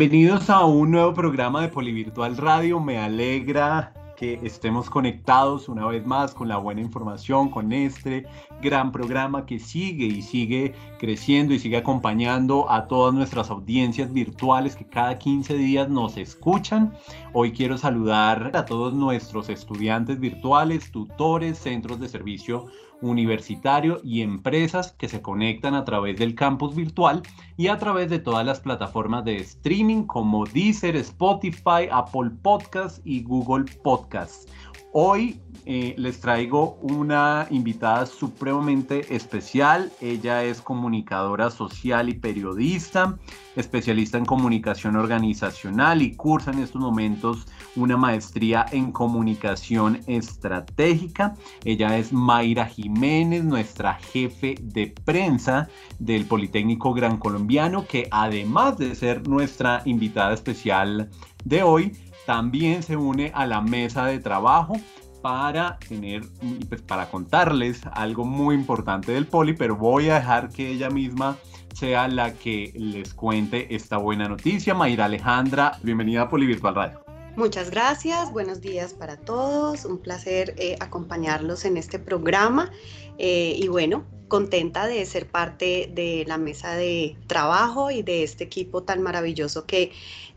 Bienvenidos a un nuevo programa de Polivirtual Radio. Me alegra que estemos conectados una vez más con la buena información, con este gran programa que sigue y sigue creciendo y sigue acompañando a todas nuestras audiencias virtuales que cada 15 días nos escuchan. Hoy quiero saludar a todos nuestros estudiantes virtuales, tutores, centros de servicio universitario y empresas que se conectan a través del campus virtual y a través de todas las plataformas de streaming como Deezer, Spotify, Apple Podcasts y Google Podcasts. Hoy eh, les traigo una invitada supremamente especial. Ella es comunicadora social y periodista, especialista en comunicación organizacional y cursa en estos momentos una maestría en comunicación estratégica. Ella es Mayra Jiménez, nuestra jefe de prensa del Politécnico Gran Colombiano, que además de ser nuestra invitada especial de hoy, también se une a la mesa de trabajo para tener pues para contarles algo muy importante del poli, pero voy a dejar que ella misma sea la que les cuente esta buena noticia. Mayra Alejandra, bienvenida a Poli Virtual Radio. Muchas gracias, buenos días para todos, un placer eh, acompañarlos en este programa eh, y bueno, contenta de ser parte de la mesa de trabajo y de este equipo tan maravilloso que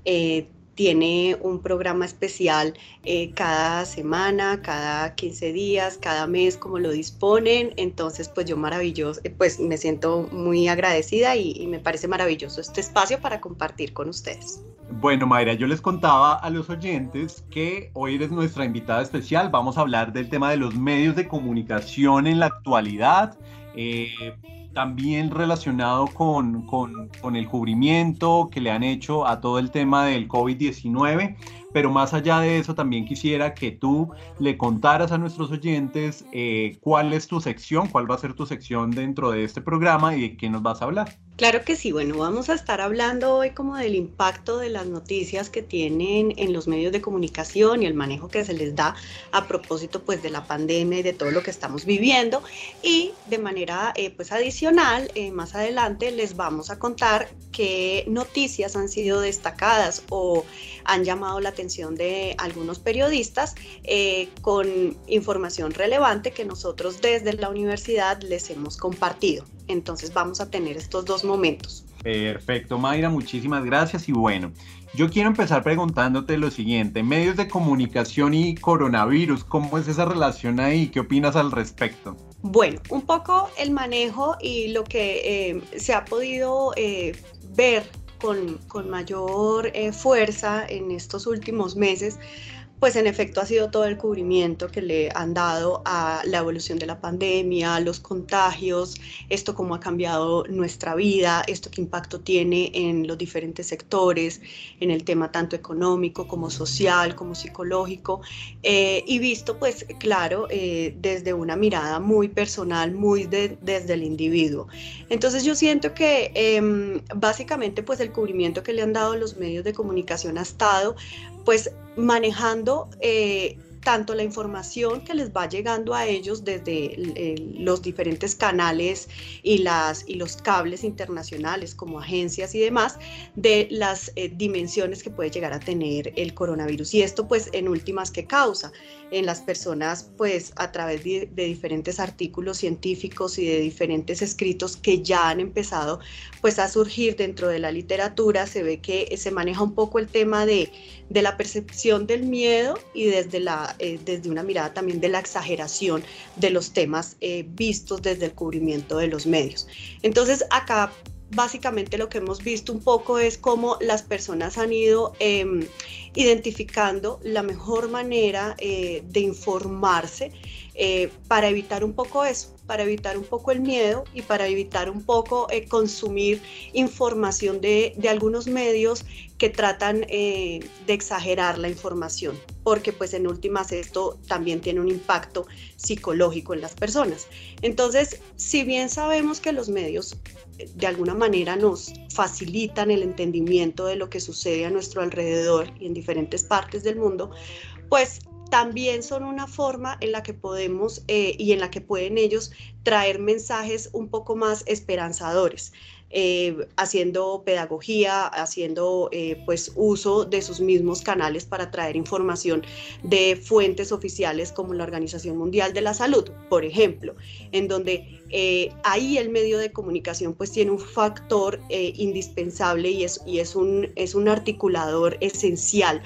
eh, tiene un programa especial eh, cada semana, cada 15 días, cada mes, como lo disponen. Entonces, pues yo maravilloso, eh, pues me siento muy agradecida y, me parece maravilloso este espacio para compartir con ustedes. Bueno, Mayra, yo les contaba a los oyentes que hoy eres nuestra invitada especial. Vamos a hablar del tema de los medios de comunicación en la actualidad. Eh, también relacionado con, con, el cubrimiento que le han hecho a todo el tema del COVID-19, pero más allá de eso también quisiera que tú le contaras a nuestros oyentes eh, cuál es tu sección, cuál va a ser tu sección dentro de este programa y de qué nos vas a hablar. Claro que sí, bueno, vamos a estar hablando hoy como del impacto de las noticias que tienen en los medios de comunicación y el manejo que se les da a propósito pues de la pandemia y de todo lo que estamos viviendo. Y de manera eh, pues adicional eh, más adelante les vamos a contar qué noticias han sido destacadas o han llamado la atención de algunos periodistas eh, con información relevante que nosotros desde la universidad les hemos compartido. Entonces vamos a tener estos dos momentos. Perfecto, Mayra, muchísimas gracias. Y bueno, yo quiero empezar preguntándote lo siguiente, medios de comunicación y coronavirus, ¿cómo es esa relación ahí? ¿Qué opinas al respecto? Bueno, un poco el manejo y lo que eh, se ha podido eh, ver con, con mayor eh, fuerza en estos últimos meses pues en efecto ha sido todo el cubrimiento que le han dado a la evolución de la pandemia, los contagios, esto cómo ha cambiado nuestra vida, esto qué impacto tiene en los diferentes sectores, en el tema tanto económico como social, como psicológico, eh, y visto pues claro eh, desde una mirada muy personal, muy desde el individuo. Entonces yo siento que em, básicamente pues el cubrimiento que le han dado los medios de comunicación ha estado pues manejando eh, tanto la información que les va llegando a ellos desde los diferentes canales y, las, y los cables internacionales como agencias y demás de las eh, dimensiones que puede llegar a tener el coronavirus. Y esto pues en últimas que causa en las personas pues a través de, diferentes artículos científicos y de diferentes escritos que ya han empezado pues a surgir dentro de la literatura, se ve que se maneja un poco el tema de, de la percepción del miedo y desde la eh, desde una mirada también de la exageración de los temas eh, vistos desde el cubrimiento de los medios. Entonces acá básicamente lo que hemos visto un poco es cómo las personas han ido em, identificando la mejor manera eh, de informarse eh, para evitar un poco eso, para evitar un poco el miedo y para evitar un poco eh, consumir información de, algunos medios que tratan de exagerar la información, porque pues en últimas esto también tiene un impacto psicológico en las personas. Entonces, si bien sabemos que los medios de alguna manera nos facilitan el entendimiento de lo que sucede a nuestro alrededor y en diferentes partes del mundo, pues también son una forma en la que podemos eh, y en la que pueden ellos traer mensajes un poco más esperanzadores. Eh, haciendo pedagogía, haciendo eh, pues uso de sus mismos canales para traer información de fuentes oficiales como la Organización Mundial de la Salud, por ejemplo, en donde ahí el medio de comunicación pues tiene un factor indispensable y, es, y es, un, es un articulador esencial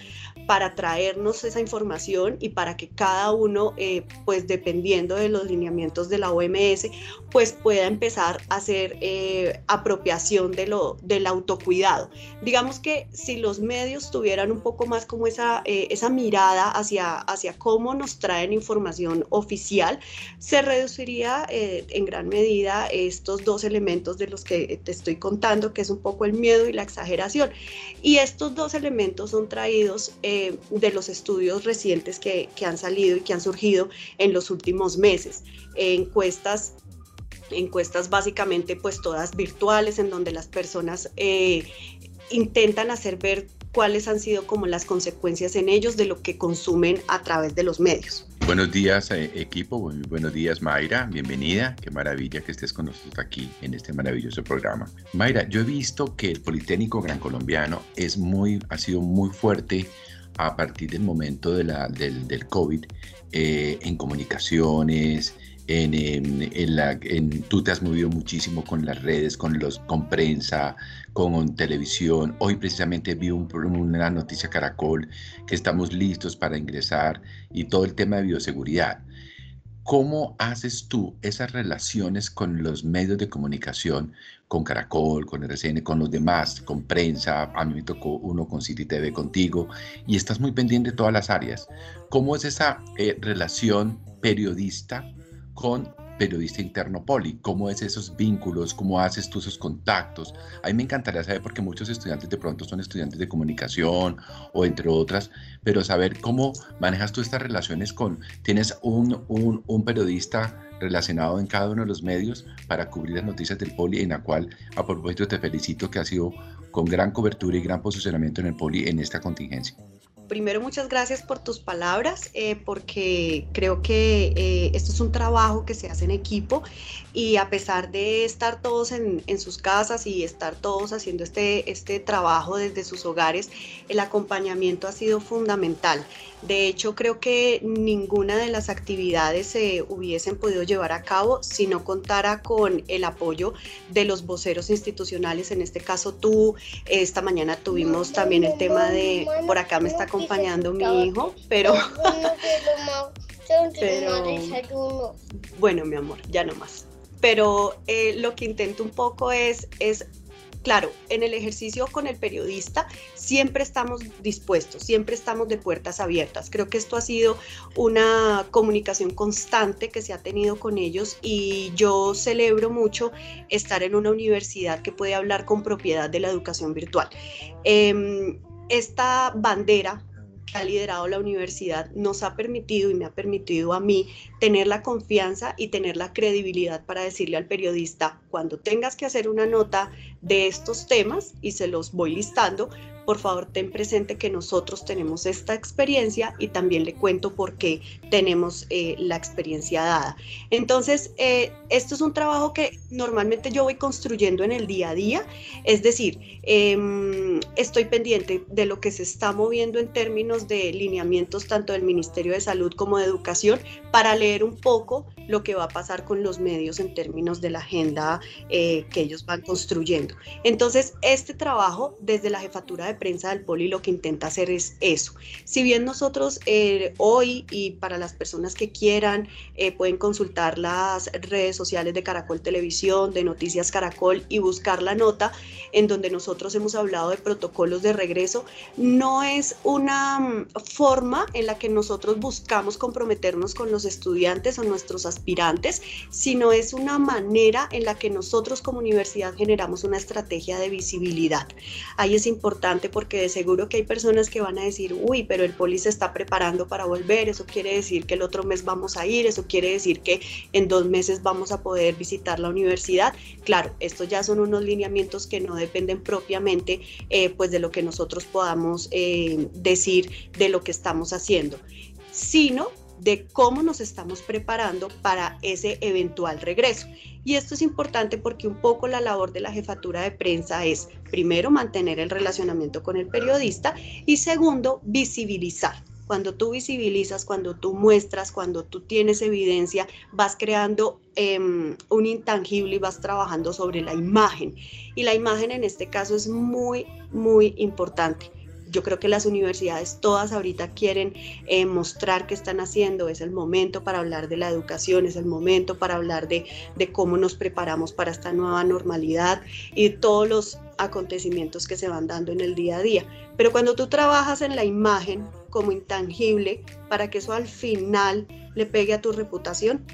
para traernos esa información y para que cada uno, eh, pues dependiendo de los lineamientos de la OMS, pues pueda empezar a hacer eh, apropiación de lo, del autocuidado. Digamos que si los medios tuvieran un poco más como esa, eh, esa mirada hacia, hacia cómo nos traen información oficial, se reduciría en gran medida estos dos elementos de los que te estoy contando, que es un poco el miedo y la exageración. Y estos dos elementos son traídos de los estudios recientes que, han salido y que han surgido en los últimos meses. encuestas encuestas básicamente pues todas virtuales en donde las personas eh, intentan hacer ver cuáles han sido como las consecuencias en ellos de lo que consumen a través de los medios. Buenos días eh, equipo, buenos días Mayra, bienvenida, qué maravilla que estés con nosotros aquí en este maravilloso programa. Mayra, yo he visto que el Politécnico Gran Colombiano es muy, ha sido muy fuerte a partir del momento de la, del, del COVID eh, en comunicaciones, en, en, la, en, tú te has movido muchísimo con las redes, con, los, con prensa, con televisión. Hoy precisamente vi un, una noticia Caracol que estamos listos para ingresar y todo el tema de bioseguridad. ¿Cómo haces tú esas relaciones con los medios de comunicación, con Caracol, con RCN, con los demás, con prensa? A mí me tocó uno con City TV contigo y estás muy pendiente de todas las áreas. ¿Cómo es esa eh, relación periodista con periodista interno poli, cómo es esos vínculos, cómo haces tú esos contactos. A mí me encantaría saber porque muchos estudiantes de pronto son estudiantes de comunicación o entre otras, pero saber cómo manejas tú estas relaciones con, tienes un, un, un periodista relacionado en cada uno de los medios para cubrir las noticias del poli, en la cual a propósito te felicito que ha sido con gran cobertura y gran posicionamiento en el poli en esta contingencia primero muchas gracias por tus palabras, eh, porque creo que eh, esto es un trabajo que se hace en equipo y a pesar de estar todos en, sus casas y estar todos haciendo este, este trabajo desde sus hogares, el acompañamiento ha sido fundamental. De hecho, creo que ninguna de las actividades se hubiesen podido llevar a cabo si no contara con el apoyo de los voceros institucionales, en este caso tú. Esta mañana tuvimos también el tema de, por acá me está acompañando mi hijo, pero... pero bueno, mi amor, ya no más. Pero eh, lo que intento un poco es, es claro, en el ejercicio con el periodista siempre estamos dispuestos, siempre estamos de puertas abiertas. Creo que esto ha sido una comunicación constante que se ha tenido con ellos y yo celebro mucho estar en una universidad que puede hablar con propiedad de la educación virtual. Em, esta bandera que ha liderado la universidad nos ha permitido y me ha permitido a mí tener la confianza y tener la credibilidad para decirle al periodista, cuando tengas que hacer una nota de estos temas, y se los voy listando, por favor ten presente que nosotros tenemos esta experiencia y también le cuento por qué tenemos eh, la experiencia dada. Entonces, eh, esto es un trabajo que normalmente yo voy construyendo en el día a día, es decir, em, estoy pendiente de lo que se está moviendo en términos de lineamientos tanto del Ministerio de Salud como de Educación para leer un poco lo que va a pasar con los medios en términos de la agenda eh, que ellos van construyendo. Entonces, este trabajo desde la jefatura de prensa del Poli lo que intenta hacer es eso. Si bien nosotros eh, hoy y para las personas que quieran eh, pueden consultar las redes sociales de Caracol Televisión, de Noticias Caracol y buscar la nota en donde nosotros hemos hablado de protocolos de regreso, no es una mm, forma en la que nosotros buscamos comprometernos con los estudiantes o nuestros aspirantes, sino es una manera en la que nosotros como universidad generamos una estrategia de visibilidad. Ahí es importante porque de seguro que hay personas que van a decir, uy, pero el poli se está preparando para volver, eso quiere decir que el otro mes vamos a ir, eso quiere decir que en dos meses vamos a poder visitar la universidad. Claro, estos ya son unos lineamientos que no dependen propiamente eh, pues de lo que nosotros podamos eh, decir de lo que estamos haciendo, sino de cómo nos estamos preparando para ese eventual regreso. Y esto es importante porque un poco la labor de la jefatura de prensa es, primero, mantener el relacionamiento con el periodista y segundo, visibilizar. Cuando tú visibilizas, cuando tú muestras, cuando tú tienes evidencia, vas creando em, un intangible y vas trabajando sobre la imagen. Y la imagen en este caso es muy, muy importante yo creo que las universidades todas ahorita quieren eh, mostrar qué están haciendo, es el momento para hablar de la educación, es el momento para hablar de, de cómo nos preparamos para esta nueva normalidad y todos los acontecimientos que se van dando en el día a día. Pero cuando tú trabajas en la imagen como intangible, para que eso al final le pegue a tu reputación,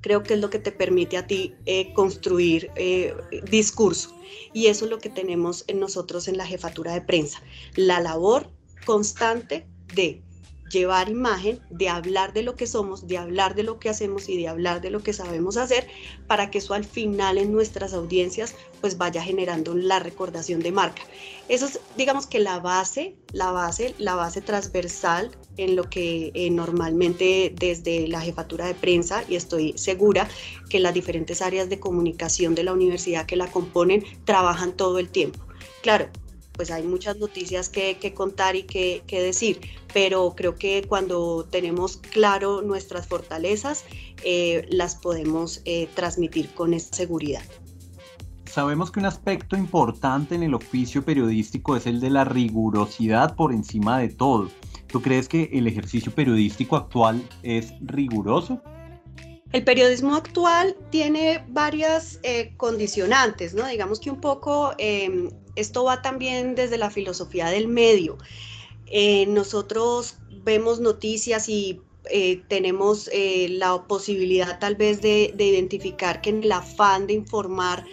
creo que es lo que te permite a ti eh, construir eh, discurso. Y eso es lo que tenemos en nosotros en la jefatura de prensa, la labor constante de llevar imagen, de hablar de lo que somos, de hablar de lo que hacemos y de hablar de lo que sabemos hacer, para que eso al final en nuestras audiencias pues vaya generando la recordación de marca. Eso es, digamos que la base, la base, la base transversal en lo que eh, normalmente desde la jefatura de prensa, y estoy segura que las diferentes áreas de comunicación de la universidad que la componen trabajan todo el tiempo. Claro, pues hay muchas noticias que, contar y que, decir, pero creo que cuando tenemos claro nuestras fortalezas, eh, las podemos eh, transmitir con seguridad. Sabemos que un aspecto importante en el oficio periodístico es el de la rigurosidad por encima de todo. ¿Tú crees que el ejercicio periodístico actual es riguroso? El periodismo actual tiene varias eh, condicionantes, ¿no? Digamos que un poco em, esto va también desde la filosofía del medio. Eh, nosotros vemos noticias y eh, tenemos la posibilidad tal vez de, identificar que en el afán de informar,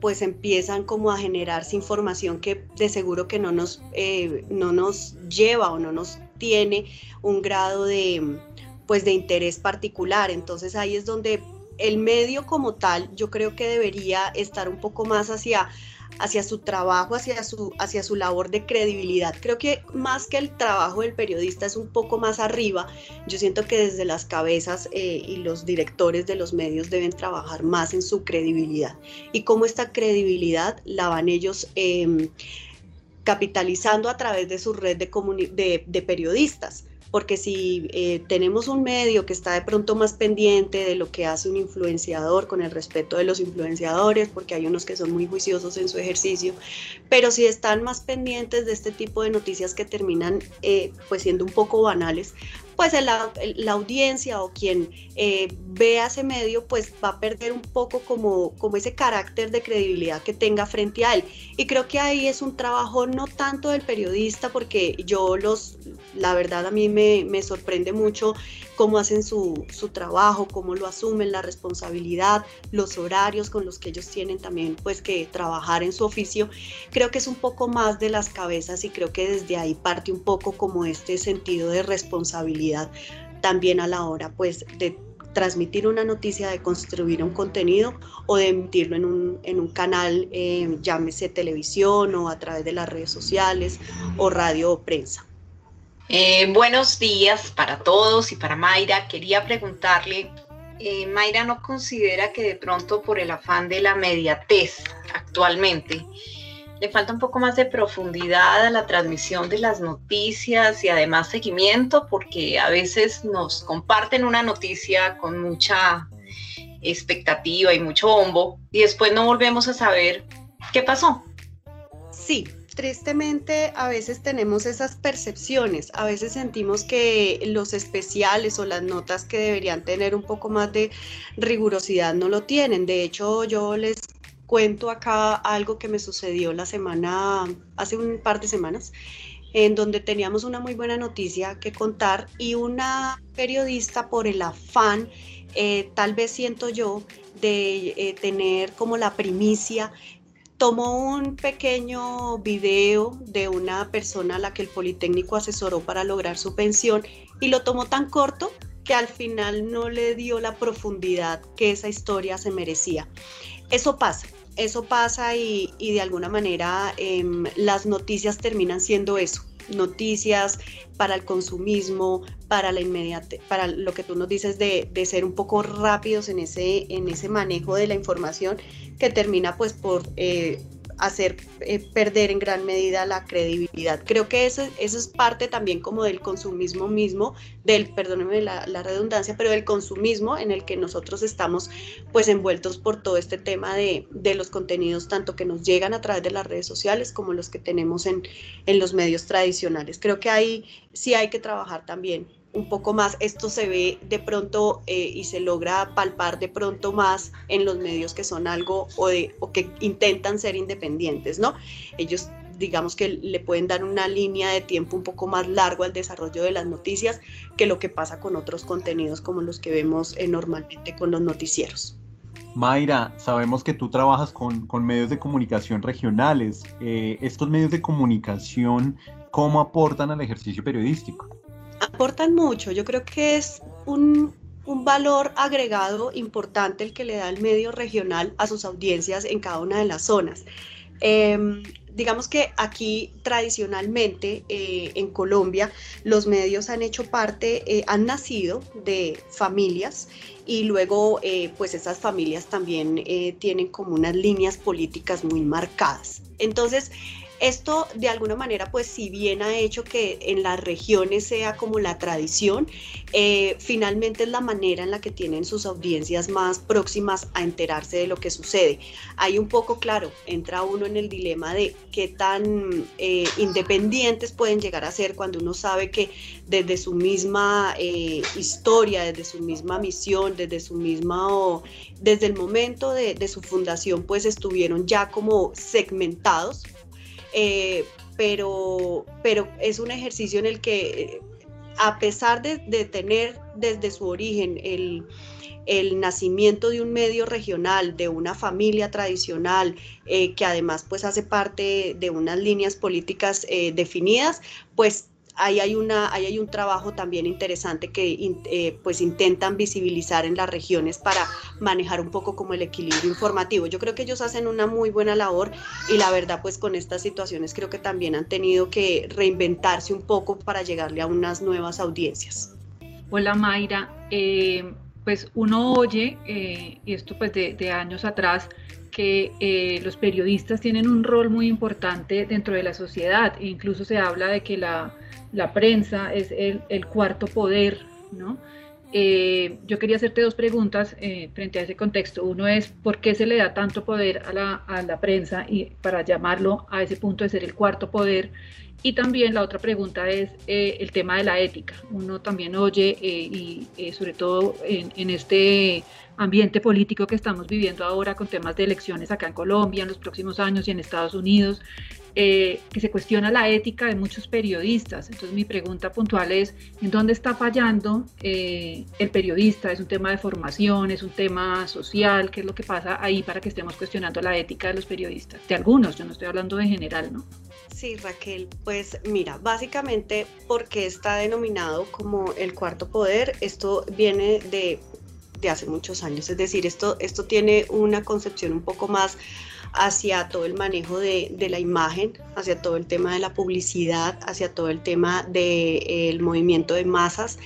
pues empiezan como a generarse información que de seguro que no nos, no nos lleva o no nos tiene un grado de, pues de interés particular. Entonces ahí es donde el medio como tal yo creo que debería estar un poco más hacia hacia su trabajo, hacia su, hacia su labor de credibilidad. Creo que más que el trabajo del periodista es un poco más arriba. Yo siento que desde las cabezas eh, y los directores de los medios deben trabajar más en su credibilidad. Y cómo esta credibilidad la van ellos... Em, capitalizando a través de su red de, de periodistas porque si eh, tenemos un medio que está de pronto más pendiente de lo que hace un influenciador con el respeto de los influenciadores, porque hay unos que son muy juiciosos en su ejercicio, pero si están más pendientes de este tipo de noticias que terminan eh, pues siendo un poco banales, pues la, audiencia o quien eh, vea ese medio, pues va a perder un poco como, ese carácter de credibilidad que tenga frente a él. Y creo que ahí es un trabajo no tanto del periodista, porque yo los, la verdad a mí me, me sorprende mucho cómo hacen su, su, trabajo, cómo lo asumen, la responsabilidad, los horarios con los que ellos tienen también pues que trabajar en su oficio. Creo que es un poco más de las cabezas y creo que desde ahí parte un poco como este sentido de responsabilidad también a la hora pues de transmitir una noticia, de construir un contenido o de emitirlo en un, en un canal, eh, llámese televisión o a través de las redes sociales o radio o prensa. Eh, buenos días para todos y para Mayra. Quería preguntarle, eh, Mayra no considera que de pronto por el afán de la mediatez actualmente, le falta un poco más de profundidad a la transmisión de las noticias y además seguimiento, porque a veces nos comparten una noticia con mucha expectativa y mucho bombo y después no volvemos a saber qué pasó. Sí, tristemente a veces tenemos esas percepciones, a veces sentimos que los especiales o las notas que deberían tener un poco más de rigurosidad no lo tienen. De hecho, yo les cuento acá algo que me sucedió la semana, hace un par de semanas, en donde teníamos una muy buena noticia que contar y una periodista por el afán, eh, tal vez siento yo, de eh, tener como la primicia, tomó un pequeño video de una persona a la que el Politécnico asesoró para lograr su pensión y lo tomó tan corto que al final no le dio la profundidad que esa historia se merecía. Eso pasa, eso pasa y, de alguna manera em, las noticias terminan siendo eso, noticias para el consumismo, para la inmediate, para lo que tú nos dices de, ser un poco rápidos en ese, en ese manejo de la información que termina pues por eh, hacer eh, perder en gran medida la credibilidad. Creo que eso, eso es parte también como del consumismo mismo, del, perdónenme la, redundancia, pero del consumismo en el que nosotros estamos pues envueltos por todo este tema de, de, los contenidos, tanto que nos llegan a través de las redes sociales como los que tenemos en, en los medios tradicionales. Creo que ahí sí hay que trabajar también un poco más, esto se ve de pronto eh, y se logra palpar de pronto más en los medios que son algo o, que intentan ser independientes, ¿no? Ellos digamos que le pueden dar una línea de tiempo un poco más largo al desarrollo de las noticias que lo que pasa con otros contenidos como los que vemos eh, normalmente con los noticieros. Mayra, sabemos que tú trabajas con, con medios de comunicación regionales. Eh, ¿Estos medios de comunicación cómo aportan al ejercicio periodístico? Aportan mucho. Yo creo que es un, valor agregado importante el que le da el medio regional a sus audiencias en cada una de las zonas. Em, digamos que aquí tradicionalmente eh, en Colombia los medios han hecho parte, eh, han nacido de familias y luego eh, pues esas familias también tienen como unas líneas políticas muy marcadas. Entonces, esto de alguna manera, pues si bien ha hecho que en las regiones sea como la tradición, eh, finalmente es la manera en la que tienen sus audiencias más próximas a enterarse de lo que sucede. Hay un poco, claro, entra uno en el dilema de qué tan eh, independientes pueden llegar a ser cuando uno sabe que desde su misma eh, historia, desde su misma misión, desde su misma, desde el momento de, de su fundación, pues estuvieron ya como segmentados eh, pero, pero es un ejercicio en el que, eh, a pesar de, tener desde su origen el, nacimiento de un medio regional, de una familia tradicional, eh, que además pues hace parte de unas líneas políticas definidas, pues ahí hay, una, ahí hay un trabajo también interesante que eh, pues intentan visibilizar en las regiones para manejar un poco como el equilibrio informativo. Yo creo que ellos hacen una muy buena labor y la verdad pues con estas situaciones creo que también han tenido que reinventarse un poco para llegarle a unas nuevas audiencias. Hola Mayra, eh, pues uno oye, eh, y esto pues de, de años atrás, que eh, los periodistas tienen un rol muy importante dentro de la sociedad. E incluso se habla de que la, la prensa es el, cuarto poder, ¿no? Eh, yo quería hacerte dos preguntas eh, frente a ese contexto. Uno es, ¿por qué se le da tanto poder a la, a la prensa y para llamarlo a ese punto de ser el cuarto poder? Y también la otra pregunta es el tema de la ética. Uno también oye, y sobre todo en, en este ambiente político que estamos viviendo ahora con temas de elecciones acá en Colombia en los próximos años y en Estados Unidos, eh, que se cuestiona la ética de muchos periodistas. Entonces mi pregunta puntual es, ¿en dónde está fallando eh, el periodista? ¿Es un tema de formación? ¿Es un tema social? ¿Qué es lo que pasa ahí para que estemos cuestionando la ética de los periodistas? De algunos, yo no estoy hablando de general, ¿no? Sí, Raquel, pues mira, básicamente porque está denominado como el cuarto poder, esto viene de de hace muchos años. Es decir, esto, esto tiene una concepción un poco más hacia todo el manejo de, la imagen, hacia todo el tema de la publicidad, hacia todo el tema del movimiento de masas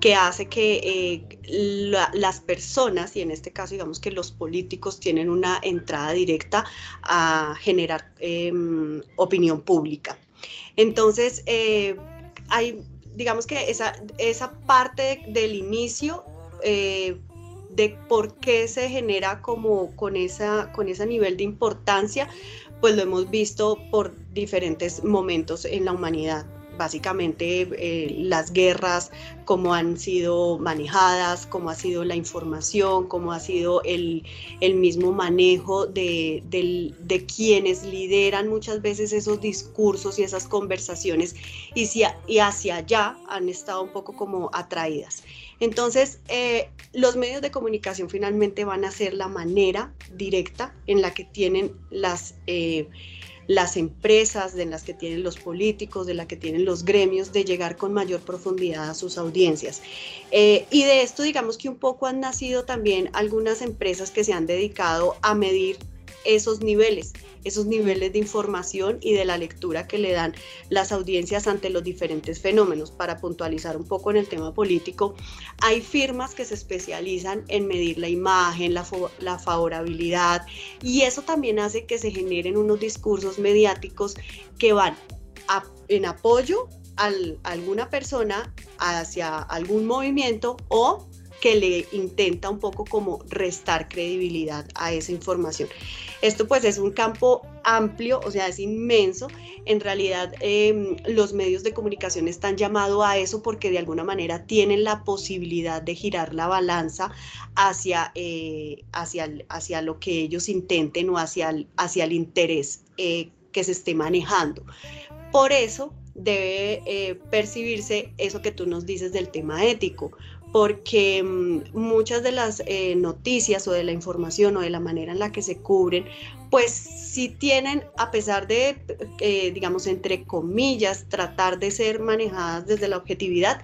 que hace que eh, las personas, y en este caso digamos que los políticos tienen una entrada directa a generar em, opinión pública. Entonces, eh, hay, digamos que esa, esa parte del inicio eh, de por qué se genera como con, esa, con ese nivel de importancia, pues lo hemos visto por diferentes momentos en la humanidad básicamente eh, las guerras, cómo han sido manejadas, cómo ha sido la información, cómo ha sido el, mismo manejo de, de, quienes lideran muchas veces esos discursos y esas conversaciones y, si, y hacia allá han estado un poco como atraídas. Entonces, eh, los medios de comunicación finalmente van a ser la manera directa en la que tienen las... Eh, las empresas, de las que tienen los políticos, de las que tienen los gremios, de llegar con mayor profundidad a sus audiencias. Eh, y de esto, digamos que un poco han nacido también algunas empresas que se han dedicado a medir esos niveles, esos niveles de información y de la lectura que le dan las audiencias ante los diferentes fenómenos. Para puntualizar un poco en el tema político, hay firmas que se especializan en medir la imagen, la, favorabilidad y eso también hace que se generen unos discursos mediáticos que van en apoyo a alguna persona hacia algún movimiento o que le intenta un poco como restar credibilidad a esa información. Esto pues es un campo amplio, o sea, es inmenso. En realidad em, los medios de comunicación están llamados a eso porque de alguna manera tienen la posibilidad de girar la balanza hacia, eh, hacia, hacia lo que ellos intenten o hacia el, hacia el interés eh, que se esté manejando. Por eso debe eh, percibirse eso que tú nos dices del tema ético, porque mm, muchas de las eh, noticias o de la información o de la manera en la que se cubren, pues sí tienen, a pesar de, eh, digamos, entre comillas, tratar de ser manejadas desde la objetividad,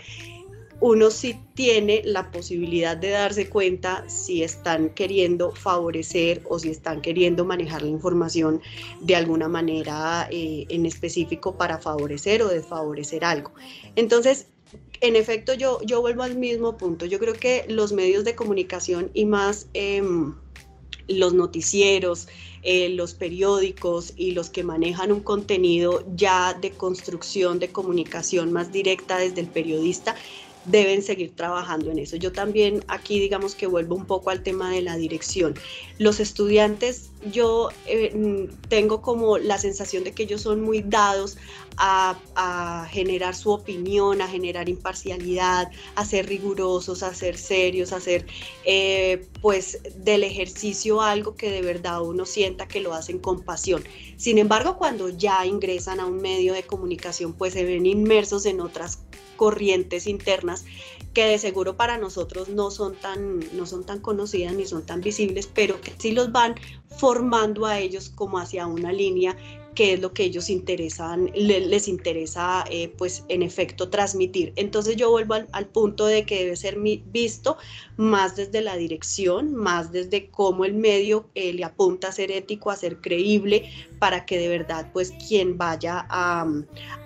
uno sí tiene la posibilidad de darse cuenta si están queriendo favorecer o si están queriendo manejar la información de alguna manera eh, en específico para favorecer o desfavorecer algo. Entonces, en efecto, yo, yo vuelvo al mismo punto. Yo creo que los medios de comunicación y más em, los noticieros, eh, los periódicos y los que manejan un contenido ya de construcción de comunicación más directa desde el periodista, deben seguir trabajando en eso. Yo también aquí digamos que vuelvo un poco al tema de la dirección. Los estudiantes, yo eh, tengo como la sensación de que ellos son muy dados a, generar su opinión, a generar imparcialidad, a ser rigurosos, a ser serios, a hacer eh, pues del ejercicio algo que de verdad uno sienta que lo hacen con pasión. Sin embargo, cuando ya ingresan a un medio de comunicación, pues se ven inmersos en otras corrientes internas que de seguro para nosotros no son tan, no son tan conocidas ni son tan visibles, pero que sí los van formando a ellos como hacia una línea que es lo que ellos les interesa eh, pues en efecto transmitir. Entonces yo vuelvo al, punto de que debe ser visto más desde la dirección, más desde cómo el medio eh, le apunta a ser ético, a ser creíble, para que de verdad pues quien vaya a,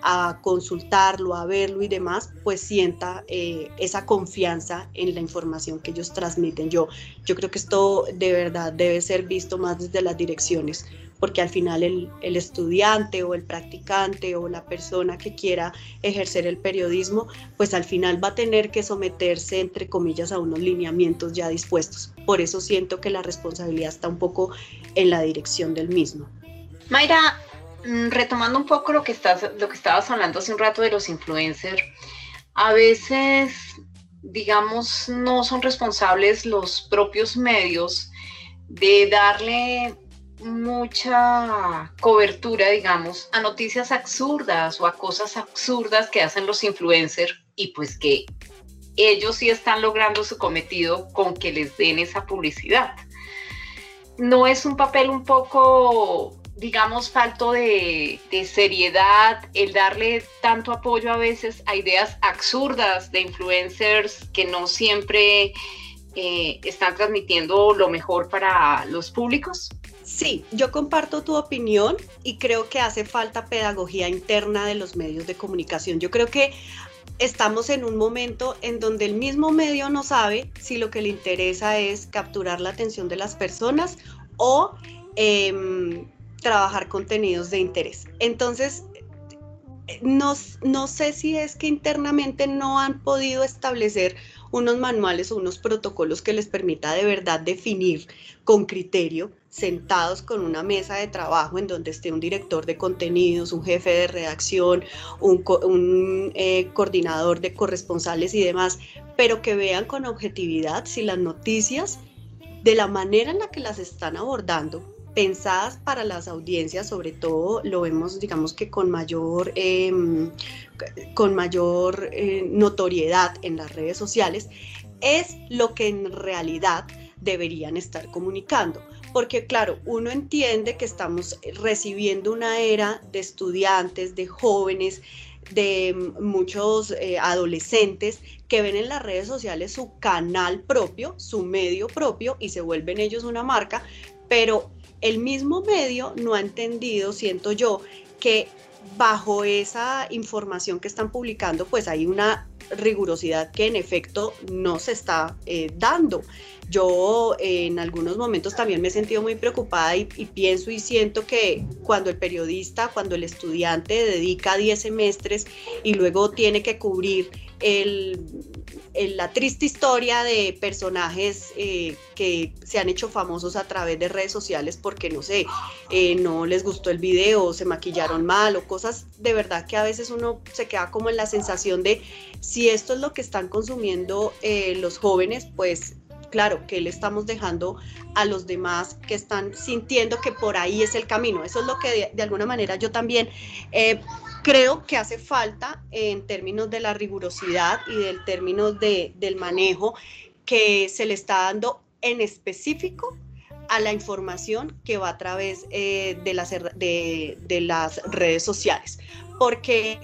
a consultarlo, a verlo y demás, pues sienta eh, esa confianza en la información que ellos transmiten. Yo, yo creo que esto de verdad debe ser visto más desde las direcciones porque al final el, estudiante o el practicante o la persona que quiera ejercer el periodismo, pues al final va a tener que someterse, entre comillas, a unos lineamientos ya dispuestos. Por eso siento que la responsabilidad está un poco en la dirección del mismo. Mayra, mm, retomando un poco lo que, estás, lo que estabas hablando hace un rato de los influencers, a veces, digamos, no son responsables los propios medios de darle mucha cobertura, digamos, a noticias absurdas o a cosas absurdas que hacen los influencers y pues que ellos sí están logrando su cometido con que les den esa publicidad. No es un papel un poco, digamos, falto de, seriedad el darle tanto apoyo a veces a ideas absurdas de influencers que no siempre eh, están transmitiendo lo mejor para los públicos? Sí, yo comparto tu opinión y creo que hace falta pedagogía interna de los medios de comunicación. Yo creo que estamos en un momento en donde el mismo medio no sabe si lo que le interesa es capturar la atención de las personas o em, trabajar contenidos de interés. Entonces, no, no sé si es que internamente no han podido establecer unos manuales o unos protocolos que les permita de verdad definir con criterio, sentados con una mesa de trabajo en donde esté un director de contenidos, un jefe de redacción, un, eh, coordinador de corresponsales y demás, pero que vean con objetividad si las noticias, de la manera en la que las están abordando, pensadas para las audiencias, sobre todo lo vemos, digamos que con mayor, em, con mayor eh, notoriedad en las redes sociales, es lo que en realidad deberían estar comunicando. Porque claro, uno entiende que estamos recibiendo una era de estudiantes, de jóvenes, de muchos eh, adolescentes que ven en las redes sociales su canal propio, su medio propio y se vuelven ellos una marca, pero el mismo medio no ha entendido, siento yo, que bajo esa información que están publicando, pues hay una rigurosidad que en efecto no se está eh, dando. Yo en algunos momentos también me he sentido muy preocupada y, y, pienso y siento que cuando el periodista, cuando el estudiante dedica 10 semestres y luego tiene que cubrir la triste historia de personajes eh, que se han hecho famosos a través de redes sociales porque, no sé, eh, no les gustó el video, se maquillaron mal o cosas de verdad que a veces uno se queda como en la sensación de si esto es lo que están consumiendo eh, los jóvenes, pues claro, que le estamos dejando a los demás que están sintiendo que por ahí es el camino. Eso es lo que de, alguna manera yo también creo que hace falta en términos de la rigurosidad y del términos de, del manejo que se le está dando en específico a la información que va a través eh, de las redes sociales porque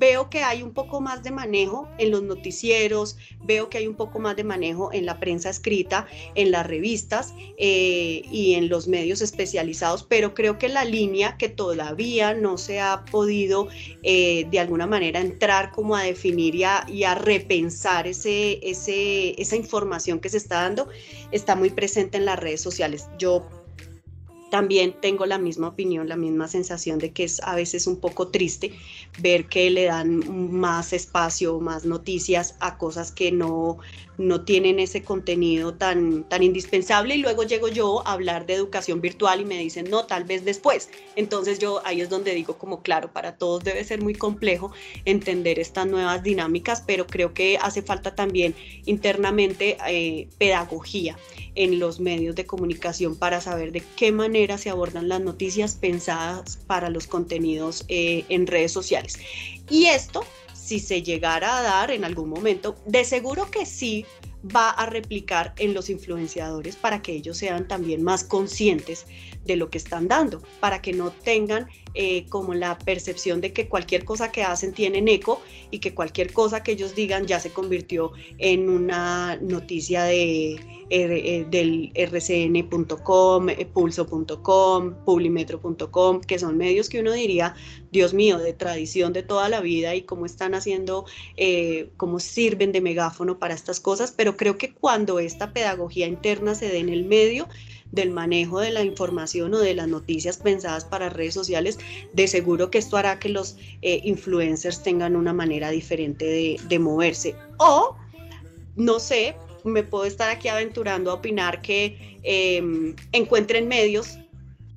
veo que hay un poco más de manejo en los noticieros, veo que hay un poco más de manejo en la prensa escrita, en las revistas eh, y en los medios especializados, pero creo que la línea que todavía no se ha podido eh, de alguna manera entrar como a definir y a, repensar ese, ese, esa información que se está dando está muy presente en las redes sociales. Yo también tengo la misma opinión, la misma sensación de que es a veces un poco triste ver que le dan más espacio, más noticias a cosas que no, no tienen ese contenido tan, tan indispensable y luego llego yo a hablar de educación virtual y me dicen, no, tal vez después. Entonces yo ahí es donde digo como, claro, para todos debe ser muy complejo entender estas nuevas dinámicas, pero creo que hace falta también internamente eh, pedagogía en los medios de comunicación para saber de qué manera se abordan las noticias pensadas para los contenidos eh, en redes sociales. Y esto si se llegara a dar en algún momento, de seguro que sí va a replicar en los influenciadores para que ellos sean también más conscientes de lo que están dando, para que no tengan eh, como la percepción de que cualquier cosa que hacen tienen eco y que cualquier cosa que ellos digan ya se convirtió en una noticia de, del rcn.com, eh, pulso.com, publimetro.com, que son medios que uno diría, Dios mío, de tradición de toda la vida y cómo están haciendo, cómo sirven de megáfono para estas cosas, pero creo que cuando esta pedagogía interna se dé en el medio, del manejo de la información o de las noticias pensadas para redes sociales, de seguro que esto hará que los eh, influencers tengan una manera diferente de, moverse. O, no sé, me puedo estar aquí aventurando a opinar que em, encuentren medios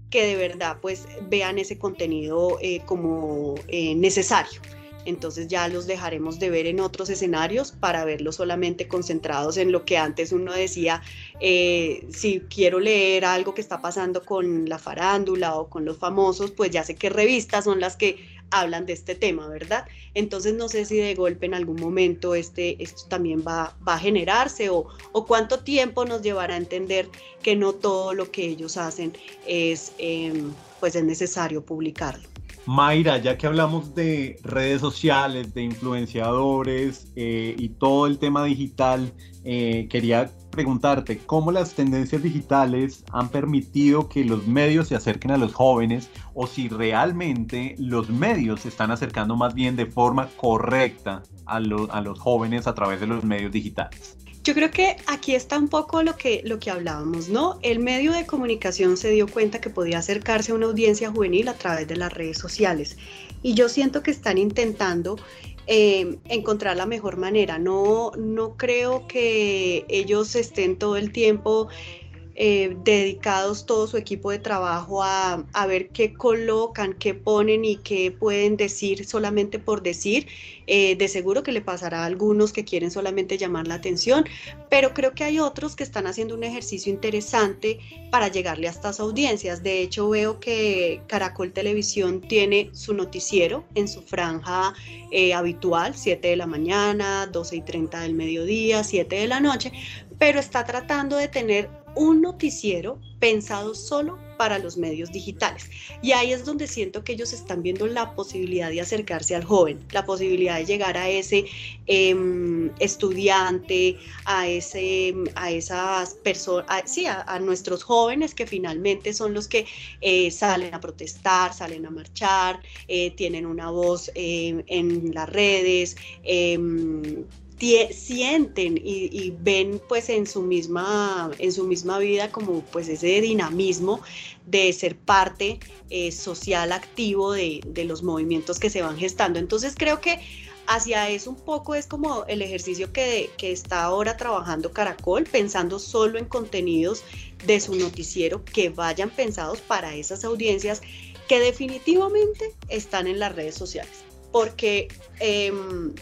que de verdad pues vean ese contenido eh, como eh, necesario. Entonces ya los dejaremos de ver en otros escenarios para verlos solamente concentrados en lo que antes uno decía, eh, si quiero leer algo que está pasando con la farándula o con los famosos, pues ya sé qué revistas son las que hablan de este tema, ¿verdad? Entonces no sé si de golpe en algún momento este, esto también va, a generarse o, cuánto tiempo nos llevará a entender que no todo lo que ellos hacen es, em, pues es necesario publicarlo. Mayra, ya que hablamos de redes sociales, de influenciadores eh, y todo el tema digital, eh, quería preguntarte cómo las tendencias digitales han permitido que los medios se acerquen a los jóvenes o si realmente los medios se están acercando más bien de forma correcta a, a los jóvenes a través de los medios digitales. Yo creo que aquí está un poco lo que, lo que hablábamos, ¿no? El medio de comunicación se dio cuenta que podía acercarse a una audiencia juvenil a través de las redes sociales. Y yo siento que están intentando eh, encontrar la mejor manera. No, no creo que ellos estén todo el tiempo eh, dedicados todo su equipo de trabajo a, ver qué colocan, qué ponen y qué pueden decir solamente por decir. Eh, de seguro que le pasará a algunos que quieren solamente llamar la atención, pero creo que hay otros que están haciendo un ejercicio interesante para llegarle a estas audiencias. De hecho, veo que Caracol Televisión tiene su noticiero en su franja eh, habitual, 7 de la mañana, 12 y 30 del mediodía, 7 de la noche, pero está tratando de tener un noticiero pensado solo para los medios digitales. Y ahí es donde siento que ellos están viendo la posibilidad de acercarse al joven, la posibilidad de llegar a ese em, estudiante, a, ese, a esas personas, sí, a, nuestros jóvenes que finalmente son los que eh, salen a protestar, salen a marchar, eh, tienen una voz em, en las redes em, sienten y, ven pues en su misma en su misma vida como pues ese dinamismo de ser parte eh, social activo de, los movimientos que se van gestando. Entonces creo que hacia eso un poco es como el ejercicio que, que está ahora trabajando Caracol pensando solo en contenidos de su noticiero que vayan pensados para esas audiencias que definitivamente están en las redes sociales. Porque em,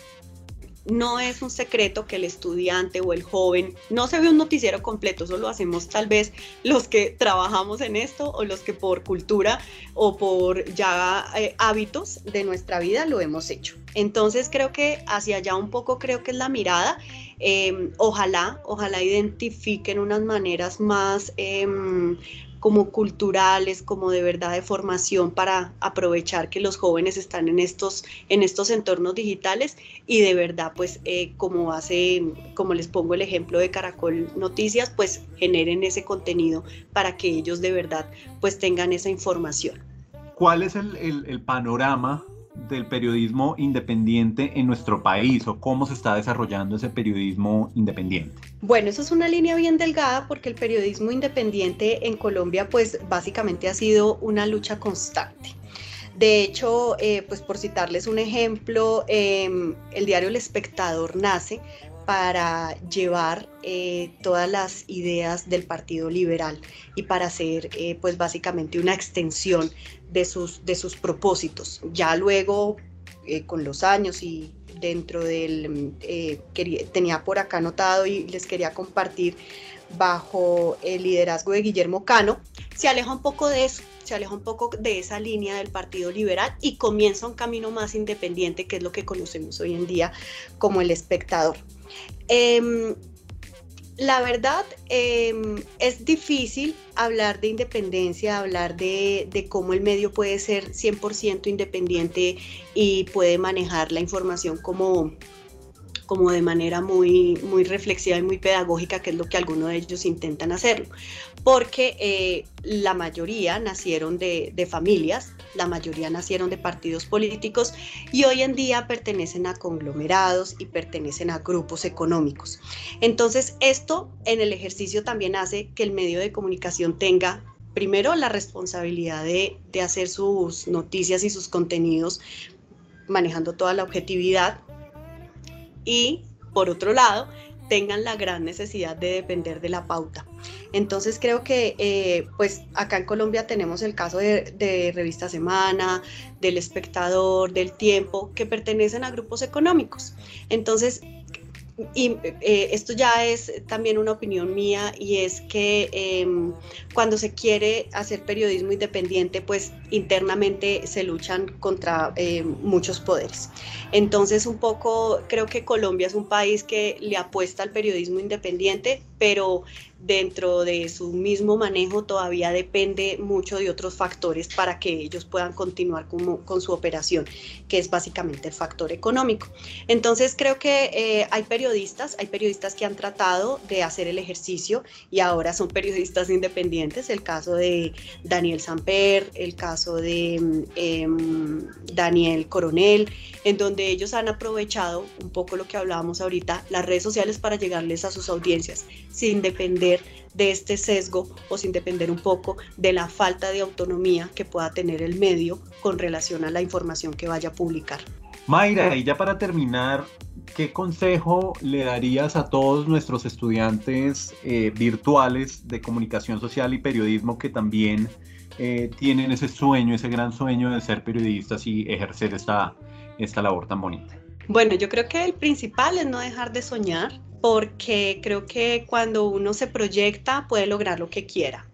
no es un secreto que el estudiante o el joven no se ve un noticiero completo, eso lo hacemos tal vez los que trabajamos en esto o los que por cultura o por ya eh, hábitos de nuestra vida lo hemos hecho. Entonces creo que hacia allá un poco creo que es la mirada. Em, ojalá, ojalá identifiquen unas maneras más em, como culturales, como de verdad de formación para aprovechar que los jóvenes están en estos, en estos entornos digitales y de verdad, pues eh, como hace, como les pongo el ejemplo de Caracol Noticias, pues generen ese contenido para que ellos de verdad pues tengan esa información. ¿Cuál es el, el panorama del periodismo independiente en nuestro país o cómo se está desarrollando ese periodismo independiente? Bueno, eso es una línea bien delgada porque el periodismo independiente en Colombia pues básicamente ha sido una lucha constante. De hecho, eh, pues por citarles un ejemplo, em, el diario El Espectador nace para llevar eh, todas las ideas del Partido Liberal y para hacer eh, pues básicamente una extensión de sus, de sus propósitos. Ya luego, eh, con los años y dentro del, tenía por acá anotado y les quería compartir bajo el liderazgo de Guillermo Cano, se aleja un poco de eso, se aleja un poco de esa línea del Partido Liberal y comienza un camino más independiente, que es lo que conocemos hoy en día como el espectador. Em, la verdad, em, es difícil hablar de independencia, hablar de, cómo el medio puede ser 100% independiente y puede manejar la información como, como de manera muy, muy reflexiva y muy pedagógica, que es lo que algunos de ellos intentan hacerlo. Porque eh, la mayoría nacieron de, de familias la mayoría nacieron de partidos políticos y hoy en día pertenecen a conglomerados y pertenecen a grupos económicos. Entonces, esto en el ejercicio también hace que el medio de comunicación tenga primero la responsabilidad de, hacer sus noticias y sus contenidos manejando toda la objetividad y por otro lado tengan la gran necesidad de depender de la pauta. Entonces creo que eh, pues acá en Colombia tenemos el caso de, Revista Semana, del Espectador, del Tiempo, que pertenecen a grupos económicos. Entonces, y eh, esto ya es también una opinión mía y es que em, cuando se quiere hacer periodismo independiente, pues internamente se luchan contra em, muchos poderes. Entonces un poco creo que Colombia es un país que le apuesta al periodismo independiente pero dentro de su mismo manejo todavía depende mucho de otros factores para que ellos puedan continuar con, su operación, que es básicamente el factor económico. Entonces creo que eh, hay periodistas, hay periodistas que han tratado de hacer el ejercicio y ahora son periodistas independientes, el caso de Daniel Samper, el caso de em, Daniel Coronel, en donde ellos han aprovechado un poco lo que hablábamos ahorita, las redes sociales para llegarles a sus audiencias sin depender de este sesgo o sin depender un poco de la falta de autonomía que pueda tener el medio con relación a la información que vaya a publicar. Mayra, y ya para terminar, ¿qué consejo le darías a todos nuestros estudiantes eh, virtuales de comunicación social y periodismo que también eh, tienen ese sueño, ese gran sueño de ser periodistas y ejercer esta, esta labor tan bonita? Bueno, yo creo que el principal es no dejar de soñar, porque creo que cuando uno se proyecta puede lograr lo que quiera.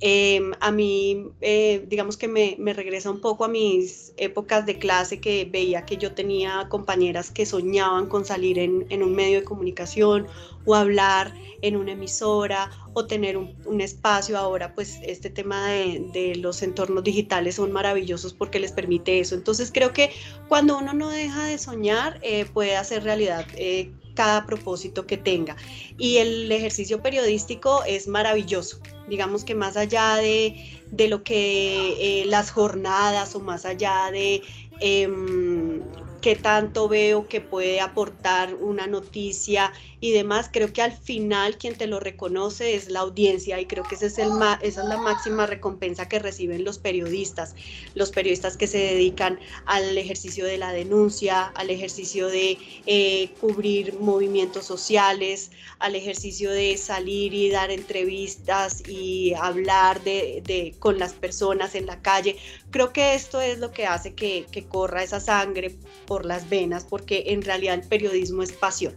Em, a mí, eh, digamos que me, regresa un poco a mis épocas de clase que veía que yo tenía compañeras que soñaban con salir en, un medio de comunicación o hablar en una emisora o tener un, espacio. Ahora, pues este tema de, los entornos digitales son maravillosos porque les permite eso. Entonces creo que cuando uno no deja de soñar, eh, puede hacer realidad eh, cada propósito que tenga. Y el ejercicio periodístico es maravilloso. Digamos que más allá de, lo que eh, las jornadas o más allá de em, qué tanto veo que puede aportar una noticia y demás, creo que al final quien te lo reconoce es la audiencia y creo que es esa es la máxima recompensa que reciben los periodistas, los periodistas que se dedican al ejercicio de la denuncia, al ejercicio de eh, cubrir movimientos sociales, al ejercicio de salir y dar entrevistas y hablar de, con las personas en la calle. Creo que esto es lo que hace que, que corra esa sangre por las venas, porque en realidad el periodismo es pasión.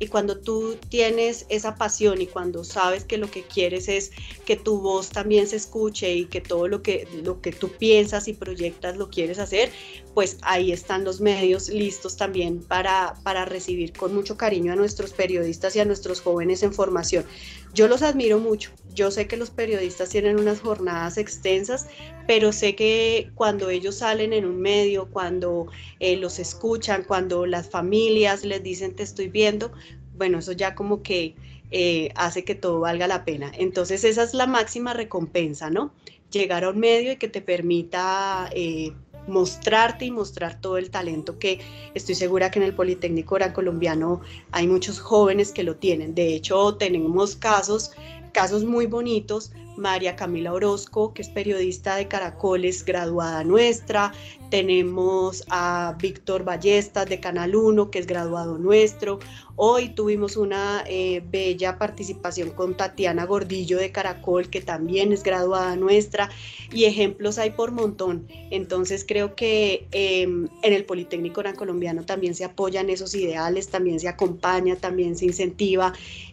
Y cuando tú tienes esa pasión y cuando sabes que lo que quieres es que tu voz también se escuche y que todo lo que, lo que tú piensas y proyectas lo quieres hacer, pues ahí están los medios listos también para, para recibir con mucho cariño a nuestros periodistas y a nuestros jóvenes en formación. Yo los admiro mucho. Yo sé que los periodistas tienen unas jornadas extensas, pero sé que cuando ellos salen en un medio, cuando eh, los escuchan, cuando las familias les dicen te estoy viendo, bueno, eso ya como que eh, hace que todo valga la pena. Entonces esa es la máxima recompensa, ¿no? Llegar a un medio y que te permita eh, mostrarte y mostrar todo el talento que estoy segura que en el Politécnico Gran Colombiano hay muchos jóvenes que lo tienen. De hecho, tenemos casos, casos muy bonitos. María Camila Orozco, que es periodista de Caracoles, graduada nuestra. Tenemos a Víctor Ballestas de Canal 1, que es graduado nuestro. Hoy tuvimos una eh, bella participación con Tatiana Gordillo de Caracol, que también es graduada nuestra, y ejemplos hay por montón. Entonces creo que em, en el Politécnico Colombiano también se apoyan esos ideales, también se acompaña, también se incentiva,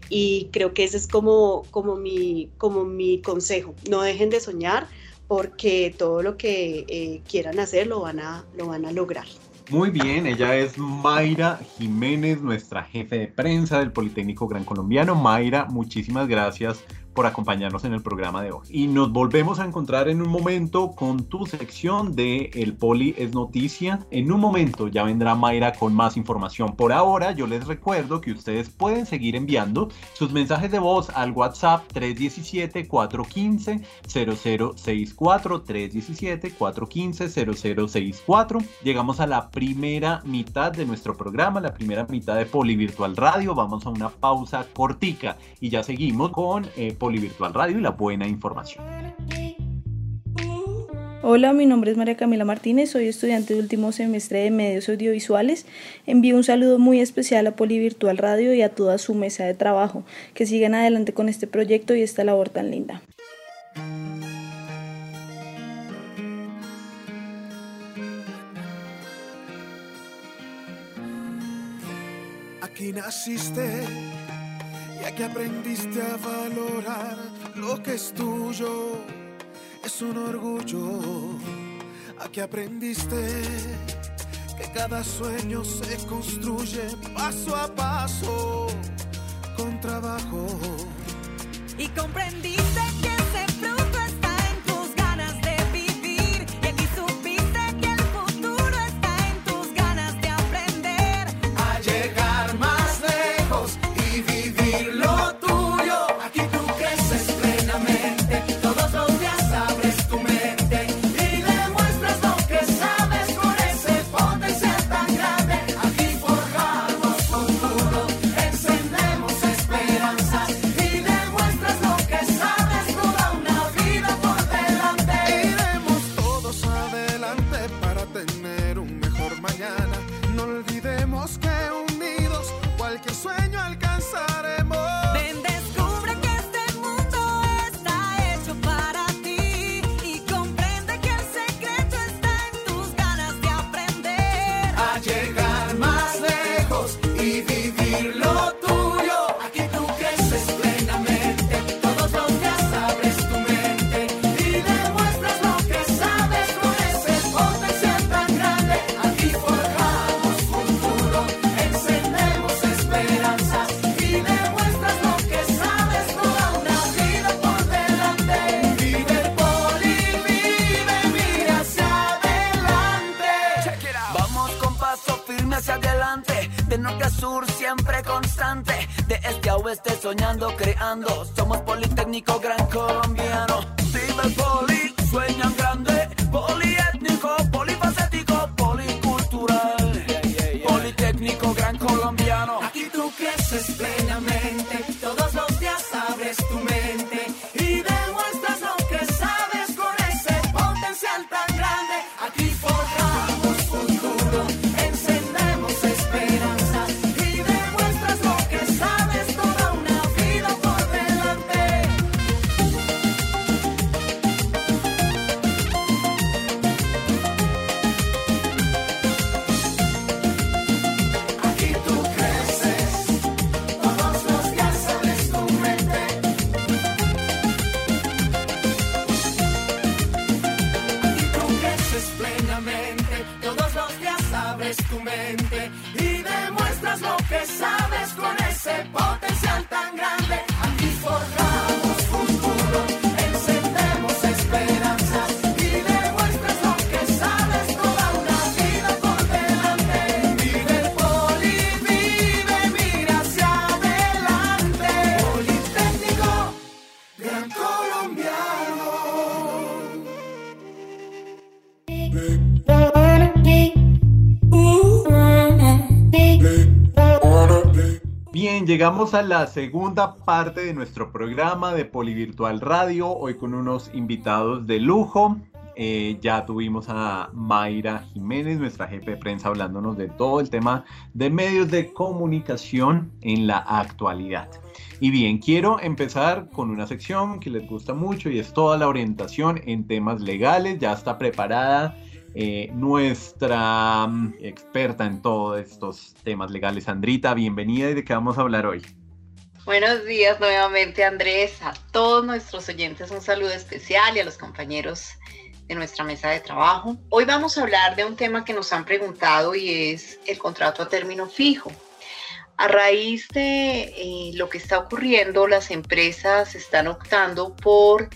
y creo que ese es como, como, mi, como mi consejo. No dejen de soñar porque todo lo que eh, quieran hacer lo van a, lo van a lograr. Muy bien, ella es Mayra Jiménez, nuestra jefe de prensa del Politécnico Gran Colombiano. Mayra, muchísimas gracias por acompañarnos en el programa de hoy. Y nos volvemos a encontrar en un momento con tu sección de El Poli es Noticia. En un momento ya vendrá Mayra con más información. Por ahora yo les recuerdo que ustedes pueden seguir enviando sus mensajes de voz al WhatsApp 317-415-0064. 317-415-0064. Llegamos a la primera mitad de nuestro programa, la primera mitad de Poli Virtual Radio. Vamos a una pausa cortica y ya seguimos con eh, Virtual Radio y la buena información. Hola, mi nombre es María Camila Martínez, soy estudiante de último semestre de medios audiovisuales. Envío un saludo muy especial a Polivirtual Radio y a toda su mesa de trabajo. Que sigan adelante con este proyecto y esta labor tan linda. Aquí naciste ya que aprendiste a valorar lo que es tuyo, es un orgullo. Aquí aprendiste que cada sueño se construye paso a paso con trabajo. Y comprendiste que llegamos a la segunda parte de nuestro programa de Polivirtual Radio, hoy con unos invitados de lujo. Eh, ya tuvimos a Mayra Jiménez, nuestra jefe de prensa, hablándonos de todo el tema de medios de comunicación en la actualidad. Y bien, quiero empezar con una sección que les gusta mucho y es toda la orientación en temas legales. Ya está preparada eh, nuestra mm, experta en todos estos temas legales, Sandrita. Bienvenida y de qué vamos a hablar hoy. Buenos días nuevamente Andrés, a todos nuestros oyentes un saludo especial y a los compañeros de nuestra mesa de trabajo. Hoy vamos a hablar de un tema que nos han preguntado y es el contrato a término fijo. A raíz de eh, lo que está ocurriendo, las empresas están optando por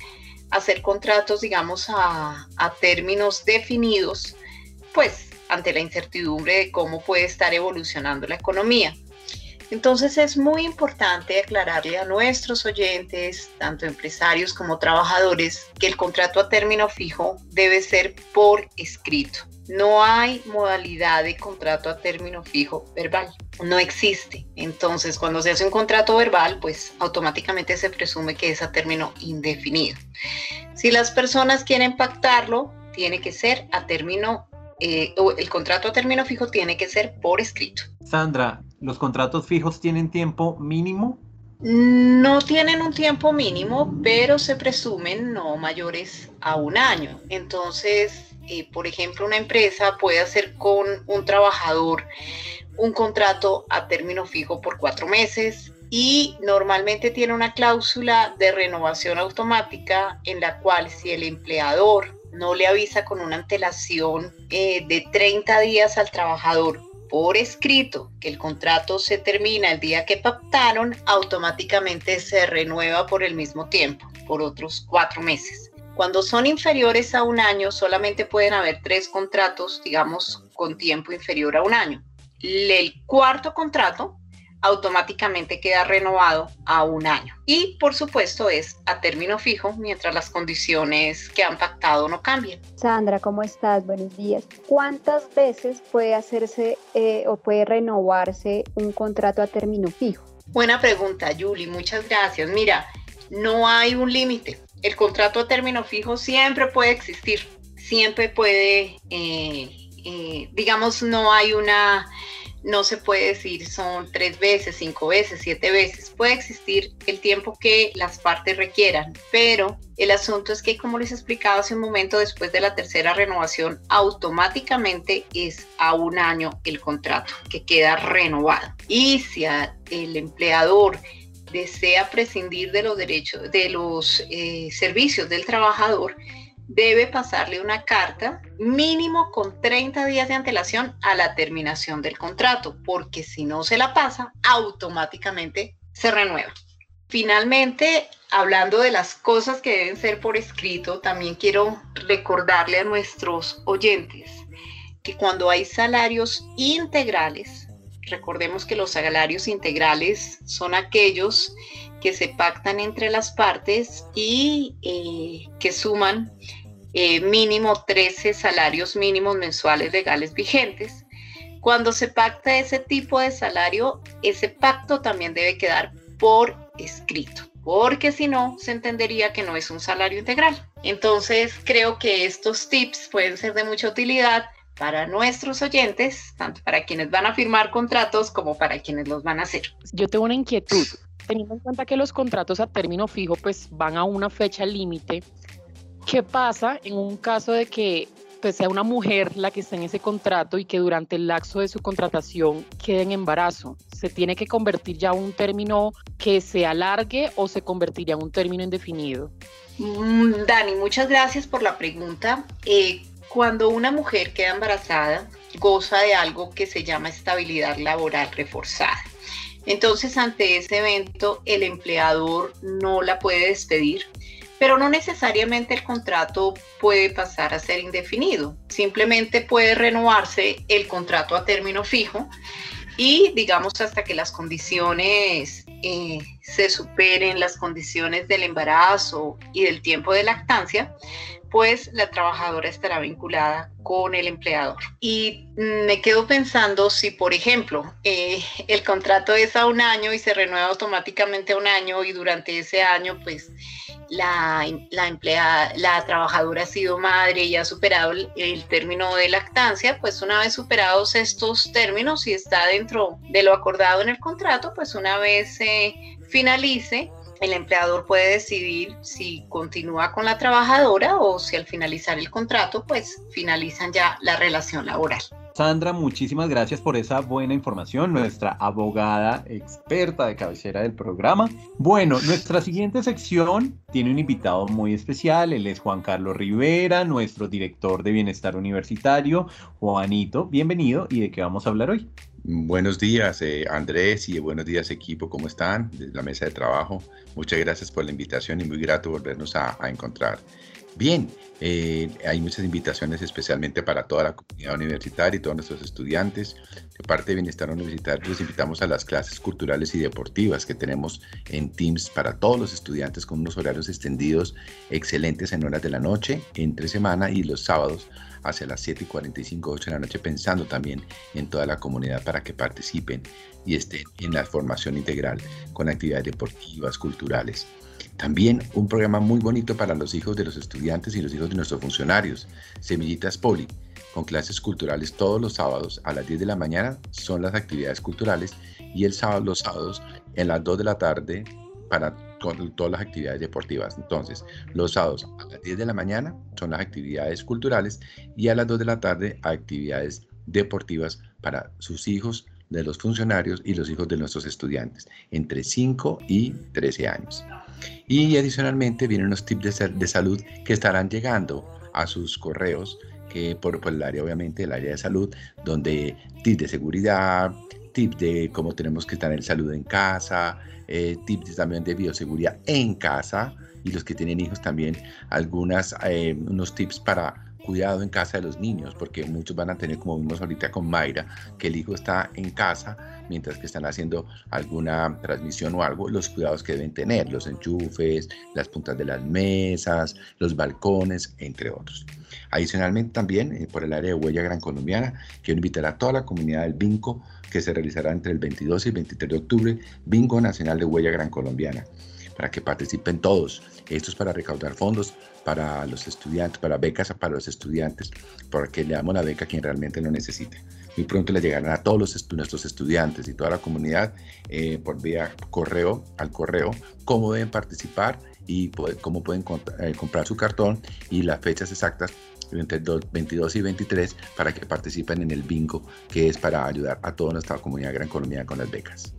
hacer contratos, digamos, a, términos definidos, pues ante la incertidumbre de cómo puede estar evolucionando la economía. Entonces es muy importante aclararle a nuestros oyentes, tanto empresarios como trabajadores, que el contrato a término fijo debe ser por escrito. No hay modalidad de contrato a término fijo verbal. No existe. Entonces, cuando se hace un contrato verbal, pues automáticamente se presume que es a término indefinido. Si las personas quieren pactarlo, tiene que ser a término, eh, o el contrato a término fijo tiene que ser por escrito. Sandra, ¿los contratos fijos tienen tiempo mínimo? No tienen un tiempo mínimo, pero se presumen no mayores a un año. Entonces, eh, por ejemplo, una empresa puede hacer con un trabajador un contrato a término fijo por cuatro meses y normalmente tiene una cláusula de renovación automática en la cual si el empleador no le avisa con una antelación eh, de 30 días al trabajador por escrito que el contrato se termina el día que pactaron, automáticamente se renueva por el mismo tiempo, por otros cuatro meses. Cuando son inferiores a un año, solamente pueden haber tres contratos, digamos, con tiempo inferior a un año. El cuarto contrato automáticamente queda renovado a un año. Y por supuesto es a término fijo mientras las condiciones que han pactado no cambien. Sandra, ¿cómo estás? Buenos días. ¿Cuántas veces puede hacerse eh, o puede renovarse un contrato a término fijo? Buena pregunta, Yuli. Muchas gracias. Mira, no hay un límite. El contrato a término fijo siempre puede existir. Siempre puede, eh, eh, digamos, no hay una no se puede decir son tres veces, cinco veces, siete veces. Puede existir el tiempo que las partes requieran, pero el asunto es que, como les explicaba hace un momento, después de la tercera renovación, automáticamente es a un año el contrato que queda renovado. Y si el empleador desea prescindir de los derechos, de los eh, servicios del trabajador, debe pasarle una carta mínimo con 30 días de antelación a la terminación del contrato, porque si no se la pasa, automáticamente se renueva. Finalmente, hablando de las cosas que deben ser por escrito, también quiero recordarle a nuestros oyentes que cuando hay salarios integrales, recordemos que los salarios integrales son aquellos que se pactan entre las partes y eh, que suman eh, mínimo 13 salarios mínimos mensuales legales vigentes. Cuando se pacta ese tipo de salario, ese pacto también debe quedar por escrito, porque si no, se entendería que no es un salario integral. Entonces, creo que estos tips pueden ser de mucha utilidad para nuestros oyentes, tanto para quienes van a firmar contratos como para quienes los van a hacer. Yo tengo una inquietud teniendo en cuenta que los contratos a término fijo pues van a una fecha límite, ¿qué pasa en un caso de que pues, sea una mujer la que esté en ese contrato y que durante el lapso de su contratación quede en embarazo? ¿Se tiene que convertir ya un término que se alargue o se convertiría en un término indefinido? Mm, Dani, muchas gracias por la pregunta. Eh, cuando una mujer queda embarazada, goza de algo que se llama estabilidad laboral reforzada. Entonces, ante ese evento, el empleador no la puede despedir, pero no necesariamente el contrato puede pasar a ser indefinido. Simplemente puede renovarse el contrato a término fijo y, digamos, hasta que las condiciones eh, se superen, las condiciones del embarazo y del tiempo de lactancia, pues la trabajadora estará vinculada con el empleador. Y me quedo pensando si, por ejemplo, eh, el contrato es a un año y se renueva automáticamente a un año y durante ese año, pues la, la empleada, la trabajadora ha sido madre y ha superado el, el, término de lactancia, pues una vez superados estos términos y está dentro de lo acordado en el contrato, pues una vez se finalice, el empleador puede decidir si continúa con la trabajadora o si al finalizar el contrato, pues finalizan ya la relación laboral. Sandra, muchísimas gracias por esa buena información, nuestra abogada experta de cabecera del programa. Bueno, nuestra siguiente sección tiene un invitado muy especial, él es Juan Carlos Rivera, nuestro director de Bienestar Universitario. Juanito, bienvenido y de qué vamos a hablar hoy. Buenos días, eh, Andrés, y buenos días, equipo. ¿Cómo están? Desde la mesa de trabajo. Muchas gracias por la invitación y muy grato volvernos a, encontrar. Bien, eh, hay muchas invitaciones especialmente para toda la comunidad universitaria y todos nuestros estudiantes. De parte de Bienestar Universitario, los invitamos a las clases culturales y deportivas que tenemos en Teams para todos los estudiantes con unos horarios extendidos excelentes en horas de la noche, entre semana y los sábados hacia las 7 y 45, 8 de la noche, pensando también en toda la comunidad para que participen y estén en la formación integral con actividades deportivas, culturales. También un programa muy bonito para los hijos de los estudiantes y los hijos de nuestros funcionarios, Semillitas Poli, con clases culturales todos los sábados a las 10 de la mañana son las actividades culturales y el sábado, los sábados en las 2 de la tarde para con todas las actividades deportivas. Entonces, los sábados a las 10 de la mañana son las actividades culturales y a las 2 de la tarde actividades deportivas para sus hijos de los funcionarios y los hijos de nuestros estudiantes, entre 5 y 13 años. Y adicionalmente vienen unos tips de, salud que estarán llegando a sus correos eh, por, por el área, obviamente, el área de salud, donde tips de seguridad, tips de cómo tenemos que tener salud en casa, eh, tips también de bioseguridad en casa y los que tienen hijos también algunas, eh, unos tips para cuidado en casa de los niños, porque muchos van a tener, como vimos ahorita con Mayra, que el hijo está en casa mientras que están haciendo alguna transmisión o algo, los cuidados que deben tener, los enchufes, las puntas de las mesas, los balcones, entre otros. Adicionalmente también, eh, por el área de Huella Gran Colombiana, quiero invitar a toda la comunidad del Bingo que se realizará entre el 22 y el 23 de octubre, Bingo Nacional de Huella Gran Colombiana para que participen todos. Esto es para recaudar fondos para los estudiantes, para becas para los estudiantes, para que le damos la beca a quien realmente lo necesite. Muy pronto le llegarán a todos los estu nuestros estudiantes y toda la comunidad eh, por vía correo, al correo, cómo deben participar y cómo pueden eh, comprar su cartón y las fechas exactas entre el 22 y 23 para que participen en el bingo que es para ayudar a toda nuestra comunidad Gran Colombia con las becas.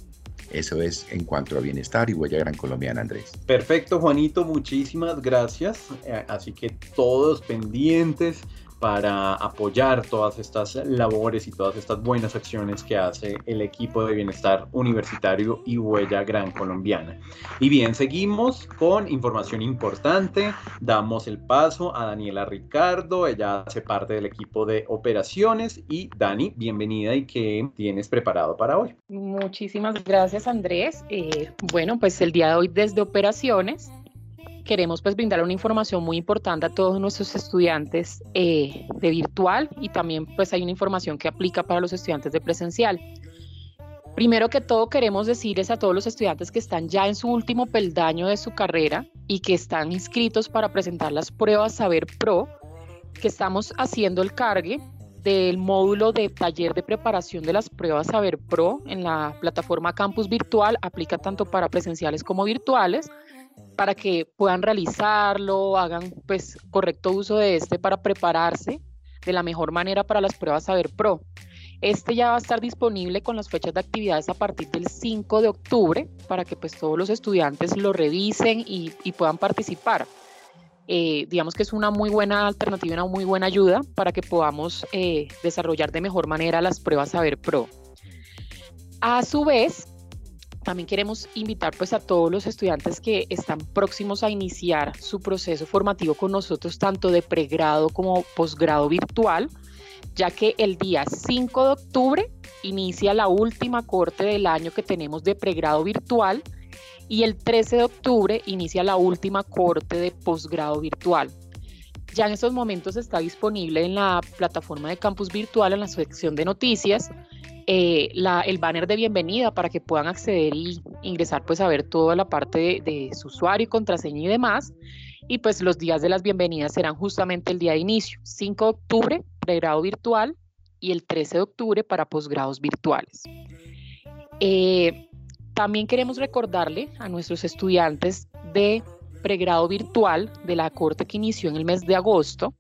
Eso es en cuanto a bienestar y huella gran colombiana, Andrés. Perfecto, Juanito, muchísimas gracias. Eh, así que todos pendientes para apoyar todas estas labores y todas estas buenas acciones que hace el equipo de bienestar universitario y huella gran colombiana. Y bien, seguimos con información importante. Damos el paso a Daniela Ricardo, ella hace parte del equipo de operaciones. Y Dani, bienvenida y qué tienes preparado para hoy. Muchísimas gracias Andrés. Eh, bueno, pues el día de hoy desde operaciones queremos pues brindar una información muy importante a todos nuestros estudiantes eh, de virtual y también pues hay una información que aplica para los estudiantes de presencial. Primero que todo queremos decirles a todos los estudiantes que están ya en su último peldaño de su carrera y que están inscritos para presentar las pruebas Saber Pro, que estamos haciendo el cargue del módulo de taller de preparación de las pruebas Saber Pro en la plataforma Campus Virtual, aplica tanto para presenciales como virtuales para que puedan realizarlo, hagan pues correcto uso de este para prepararse de la mejor manera para las pruebas Saber Pro. Este ya va a estar disponible con las fechas de actividades a partir del 5 de octubre para que pues todos los estudiantes lo revisen y, puedan participar. Eh, digamos que es una muy buena alternativa, una muy buena ayuda para que podamos eh, desarrollar de mejor manera las pruebas Saber Pro. A su vez, también queremos invitar pues a todos los estudiantes que están próximos a iniciar su proceso formativo con nosotros, tanto de pregrado como posgrado virtual, ya que el día 5 de octubre inicia la última corte del año que tenemos de pregrado virtual y el 13 de octubre inicia la última corte de posgrado virtual. Ya en estos momentos está disponible en la plataforma de campus virtual en la sección de noticias eh, el banner de bienvenida para que puedan acceder y ingresar pues a ver toda la parte de, su usuario contraseña y demás. Y pues los días de las bienvenidas serán justamente el día de inicio, 5 de octubre, pregrado virtual, y el 13 de octubre para posgrados virtuales. Eh, también queremos recordarle a nuestros estudiantes de pregrado virtual de la corte que inició en el mes de agosto,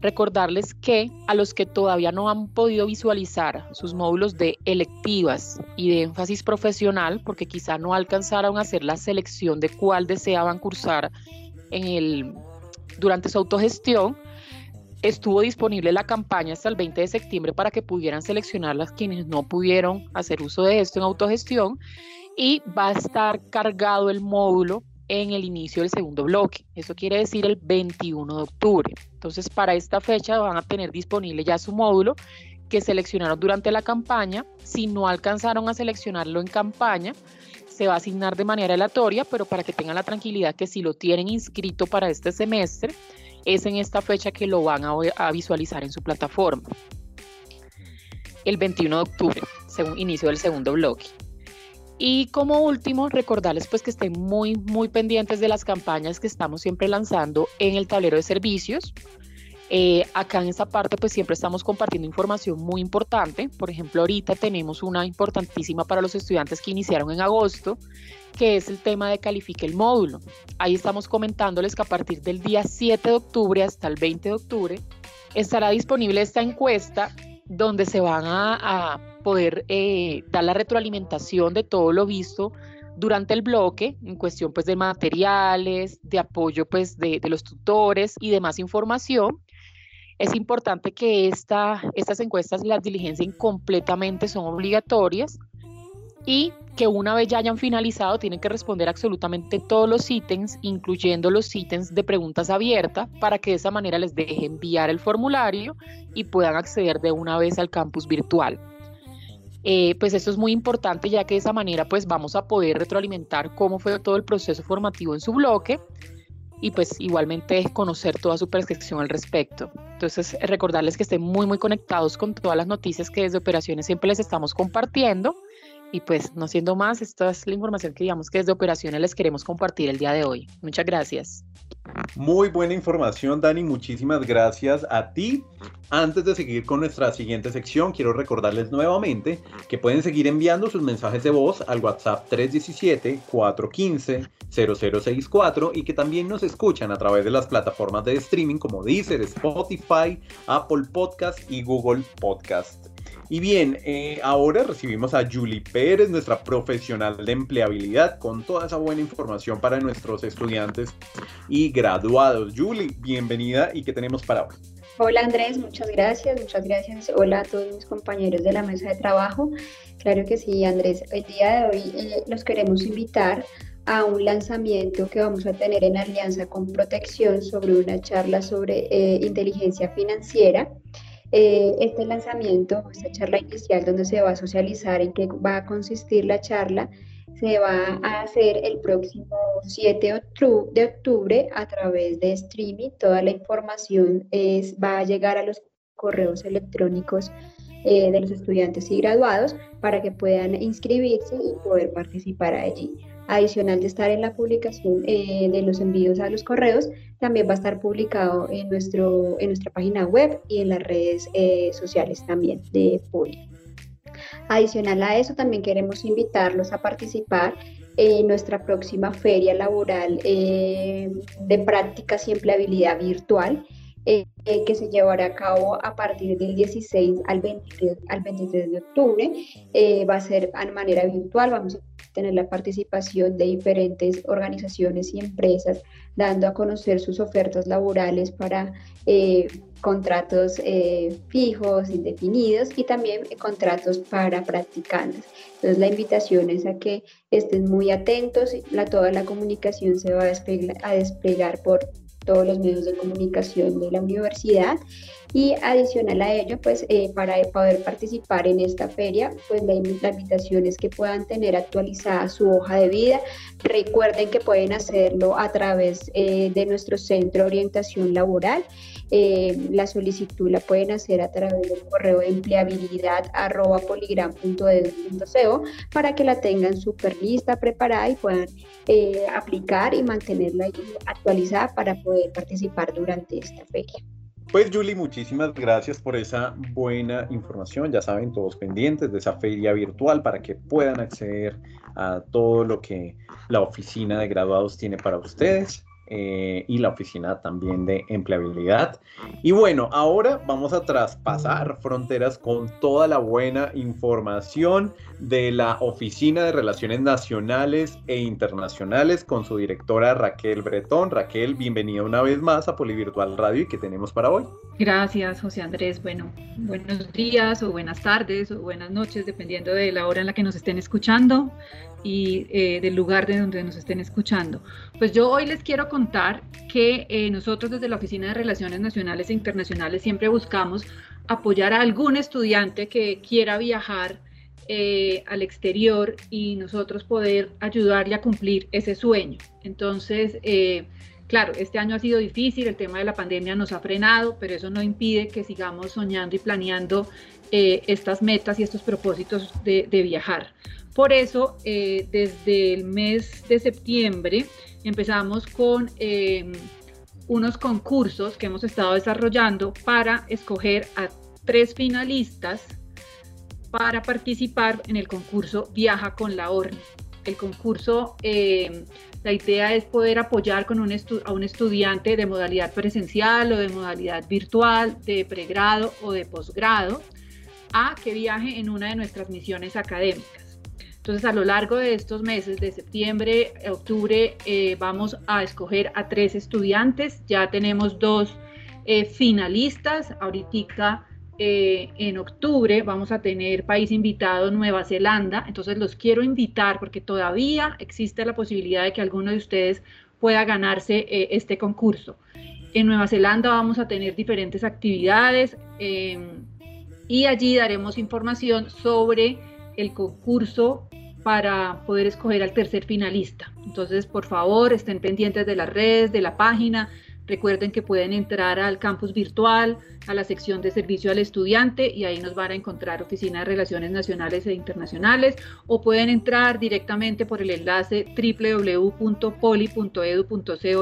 recordarles que a los que todavía no han podido visualizar sus módulos de electivas y de énfasis profesional, porque quizá no alcanzaron a hacer la selección de cuál deseaban cursar en el, durante su autogestión, estuvo disponible la campaña hasta el 20 de septiembre para que pudieran seleccionar las quienes no pudieron hacer uso de esto en autogestión y va a estar cargado el módulo en el inicio del segundo bloque. Eso quiere decir el 21 de octubre. Entonces, para esta fecha van a tener disponible ya su módulo que seleccionaron durante la campaña. Si no alcanzaron a seleccionarlo en campaña, se va a asignar de manera aleatoria, pero para que tengan la tranquilidad que si lo tienen inscrito para este semestre, es en esta fecha que lo van a, visualizar en su plataforma. El 21 de octubre, según inicio del segundo bloque. Y como último, recordarles pues que estén muy, muy pendientes de las campañas que estamos siempre lanzando en el tablero de servicios. Eh, acá en esta parte pues siempre estamos compartiendo información muy importante. Por ejemplo, ahorita tenemos una importantísima para los estudiantes que iniciaron en agosto, que es el tema de califique el módulo. Ahí estamos comentándoles que a partir del día 7 de octubre hasta el 20 de octubre estará disponible esta encuesta donde se van a, a poder eh, dar la retroalimentación de todo lo visto durante el bloque en cuestión pues de materiales, de apoyo pues de, de los tutores y demás información. Es importante que esta, estas encuestas las diligencien completamente, son obligatorias y que una vez ya hayan finalizado tienen que responder absolutamente todos los ítems, incluyendo los ítems de preguntas abiertas, para que de esa manera les deje enviar el formulario y puedan acceder de una vez al campus virtual. Eh, pues esto es muy importante ya que de esa manera pues vamos a poder retroalimentar cómo fue todo el proceso formativo en su bloque y pues igualmente conocer toda su percepción al respecto. Entonces recordarles que estén muy muy conectados con todas las noticias que desde operaciones siempre les estamos compartiendo y pues no siendo más, esta es la información que digamos que desde operaciones les queremos compartir el día de hoy. Muchas gracias. Muy buena información, Dani. Muchísimas gracias a ti. Antes de seguir con nuestra siguiente sección, quiero recordarles nuevamente que pueden seguir enviando sus mensajes de voz al WhatsApp 317-415-0064 y que también nos escuchan a través de las plataformas de streaming como Deezer, Spotify, Apple Podcast y Google Podcast. Y bien, eh, ahora recibimos a Julie Pérez, nuestra profesional de empleabilidad, con toda esa buena información para nuestros estudiantes y graduados. Julie, bienvenida y qué tenemos para hoy. Hola Andrés, muchas gracias, muchas gracias. Hola a todos mis compañeros de la mesa de trabajo. Claro que sí, Andrés. El día de hoy eh, los queremos invitar a un lanzamiento que vamos a tener en alianza con Protección sobre una charla sobre eh, inteligencia financiera. Eh, este lanzamiento, esta charla inicial donde se va a socializar en qué va a consistir la charla, se va a hacer el próximo 7 octu- de octubre a través de streaming. Toda la información es, va a llegar a los correos electrónicos eh, de los estudiantes y graduados para que puedan inscribirse y poder participar allí. Adicional de estar en la publicación eh, de los envíos a los correos, también va a estar publicado en, nuestro, en nuestra página web y en las redes eh, sociales también de Puli. Adicional a eso, también queremos invitarlos a participar en nuestra próxima feria laboral eh, de prácticas y empleabilidad virtual eh, eh, que se llevará a cabo a partir del 16 al 23, al 23 de octubre. Eh, va a ser de manera virtual, vamos a tener la participación de diferentes organizaciones y empresas dando a conocer sus ofertas laborales para eh, contratos eh, fijos, indefinidos y también eh, contratos para practicantes. Entonces la invitación es a que estén muy atentos, la, toda la comunicación se va a desplegar, a desplegar por todos los medios de comunicación de la universidad y adicional a ello, pues eh, para poder participar en esta feria, pues la, invi- la invitación es que puedan tener actualizada su hoja de vida. Recuerden que pueden hacerlo a través eh, de nuestro centro de orientación laboral. Eh, la solicitud la pueden hacer a través del correo de empleabilidad arroba poligram.edu.co para que la tengan súper lista, preparada y puedan eh, aplicar y mantenerla actualizada para poder participar durante esta feria. Pues Julie, muchísimas gracias por esa buena información. Ya saben, todos pendientes de esa feria virtual para que puedan acceder a todo lo que la oficina de graduados tiene para ustedes eh, y la oficina también de empleabilidad. Y bueno, ahora vamos a traspasar fronteras con toda la buena información de la Oficina de Relaciones Nacionales e Internacionales con su directora Raquel Bretón. Raquel, bienvenida una vez más a Polivirtual Radio y qué tenemos para hoy. Gracias, José Andrés. Bueno, buenos días o buenas tardes o buenas noches, dependiendo de la hora en la que nos estén escuchando y eh, del lugar de donde nos estén escuchando. Pues yo hoy les quiero contar que eh, nosotros desde la Oficina de Relaciones Nacionales e Internacionales siempre buscamos apoyar a algún estudiante que quiera viajar eh, al exterior y nosotros poder ayudarle a cumplir ese sueño. Entonces, eh, Claro, este año ha sido difícil, el tema de la pandemia nos ha frenado, pero eso no impide que sigamos soñando y planeando eh, estas metas y estos propósitos de, de viajar. Por eso, eh, desde el mes de septiembre empezamos con eh, unos concursos que hemos estado desarrollando para escoger a tres finalistas para participar en el concurso Viaja con la ORNI. El concurso, eh, la idea es poder apoyar con un a un estudiante de modalidad presencial o de modalidad virtual, de pregrado o de posgrado, a que viaje en una de nuestras misiones académicas. Entonces, a lo largo de estos meses, de septiembre a octubre, eh, vamos a escoger a tres estudiantes. Ya tenemos dos eh, finalistas. Ahorita eh, en octubre vamos a tener país invitado Nueva Zelanda, entonces los quiero invitar porque todavía existe la posibilidad de que alguno de ustedes pueda ganarse este concurso. En Nueva Zelanda vamos a tener diferentes actividades y allí daremos información sobre el concurso para poder escoger al tercer finalista. Entonces, por favor, estén pendientes de las redes, de la página. Recuerden que pueden entrar al campus virtual, a la sección de servicio al estudiante y ahí nos van a encontrar Oficina de Relaciones Nacionales e Internacionales o pueden entrar directamente por el enlace www.poli.edu.co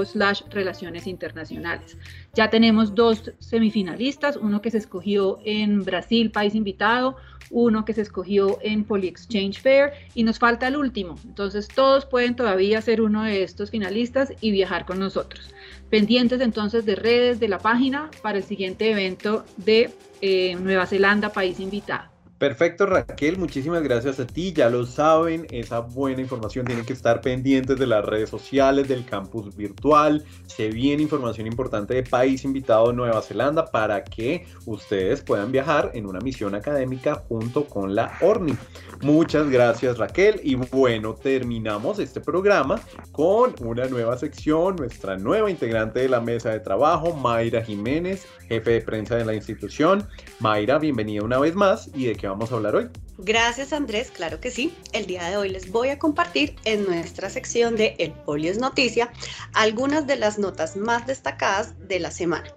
slash relaciones internacionales. Ya tenemos dos semifinalistas, uno que se escogió en Brasil, país invitado, uno que se escogió en Poly Exchange Fair y nos falta el último. Entonces todos pueden todavía ser uno de estos finalistas y viajar con nosotros. Pendientes entonces de redes de la página para el siguiente evento de eh, Nueva Zelanda, país invitado. Perfecto, Raquel, muchísimas gracias a ti. Ya lo saben, esa buena información tiene que estar pendientes de las redes sociales, del campus virtual. Se viene información importante de país invitado Nueva Zelanda para que ustedes puedan viajar en una misión académica junto con la ORNI. Muchas gracias, Raquel. Y bueno, terminamos este programa con una nueva sección, nuestra nueva integrante de la mesa de trabajo, Mayra Jiménez, jefe de prensa de la institución. Mayra, bienvenida una vez más. ¿Y de qué vamos a hablar hoy? Gracias Andrés, claro que sí. El día de hoy les voy a compartir en nuestra sección de El Poli es Noticia algunas de las notas más destacadas de la semana.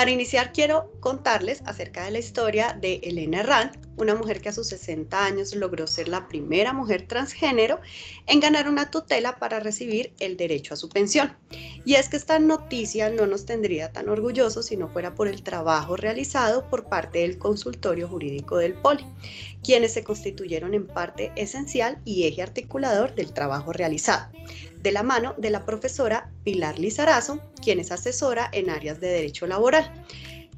Para iniciar quiero contarles acerca de la historia de Elena Herrán, una mujer que a sus 60 años logró ser la primera mujer transgénero en ganar una tutela para recibir el derecho a su pensión. Y es que esta noticia no nos tendría tan orgullosos si no fuera por el trabajo realizado por parte del consultorio jurídico del Poli, quienes se constituyeron en parte esencial y eje articulador del trabajo realizado de la mano de la profesora Pilar Lizarazo, quien es asesora en áreas de derecho laboral,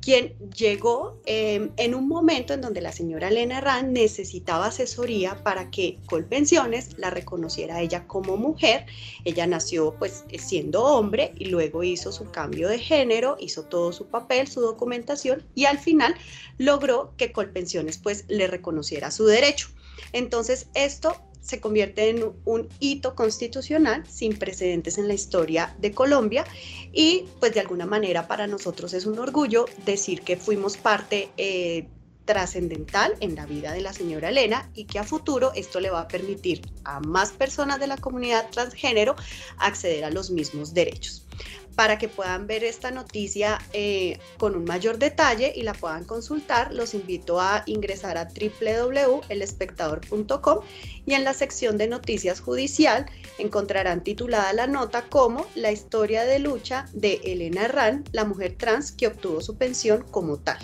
quien llegó eh, en un momento en donde la señora Elena Herrán necesitaba asesoría para que Colpensiones la reconociera ella como mujer. Ella nació pues siendo hombre y luego hizo su cambio de género, hizo todo su papel, su documentación y al final logró que Colpensiones pues le reconociera su derecho. Entonces esto se convierte en un hito constitucional sin precedentes en la historia de Colombia y pues de alguna manera para nosotros es un orgullo decir que fuimos parte eh, trascendental en la vida de la señora Elena y que a futuro esto le va a permitir a más personas de la comunidad transgénero acceder a los mismos derechos para que puedan ver esta noticia eh, con un mayor detalle y la puedan consultar, los invito a ingresar a www.elespectador.com y en la sección de noticias judicial encontrarán titulada la nota como La historia de lucha de Elena Herrán, la mujer trans que obtuvo su pensión como tal.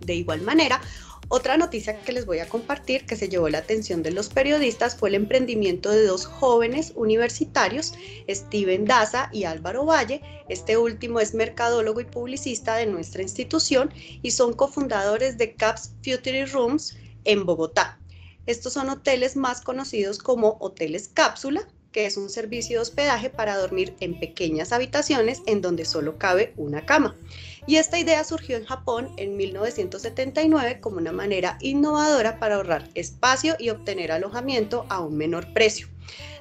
De igual manera, otra noticia que les voy a compartir que se llevó la atención de los periodistas fue el emprendimiento de dos jóvenes universitarios, Steven Daza y Álvaro Valle. Este último es mercadólogo y publicista de nuestra institución y son cofundadores de Caps Future Rooms en Bogotá. Estos son hoteles más conocidos como hoteles cápsula, que es un servicio de hospedaje para dormir en pequeñas habitaciones en donde solo cabe una cama. Y esta idea surgió en Japón en 1979 como una manera innovadora para ahorrar espacio y obtener alojamiento a un menor precio.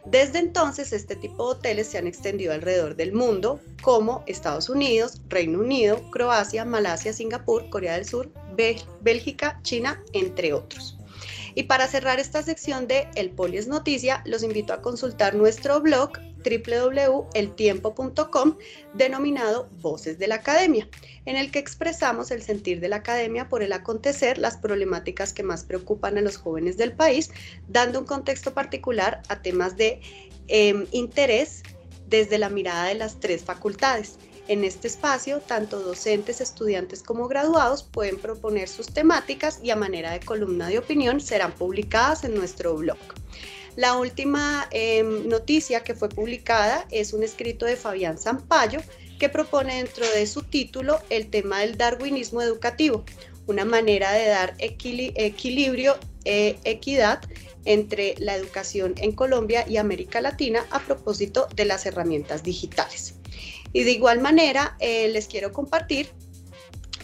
Desde entonces, este tipo de hoteles se han extendido alrededor del mundo, como Estados Unidos, Reino Unido, Croacia, Malasia, Singapur, Corea del Sur, Bélgica, China, entre otros. Y para cerrar esta sección de El Poli es Noticia, los invito a consultar nuestro blog www.eltiempo.com denominado Voces de la Academia, en el que expresamos el sentir de la academia por el acontecer, las problemáticas que más preocupan a los jóvenes del país, dando un contexto particular a temas de eh, interés desde la mirada de las tres facultades. En este espacio, tanto docentes, estudiantes como graduados pueden proponer sus temáticas y a manera de columna de opinión serán publicadas en nuestro blog. La última em, noticia que fue publicada es un escrito de Fabián Zampayo que propone dentro de su título el tema del darwinismo educativo, una manera de dar equilibrio, e equidad entre la educación en Colombia y América Latina a propósito de las herramientas digitales. Y de igual manera, eh, les quiero compartir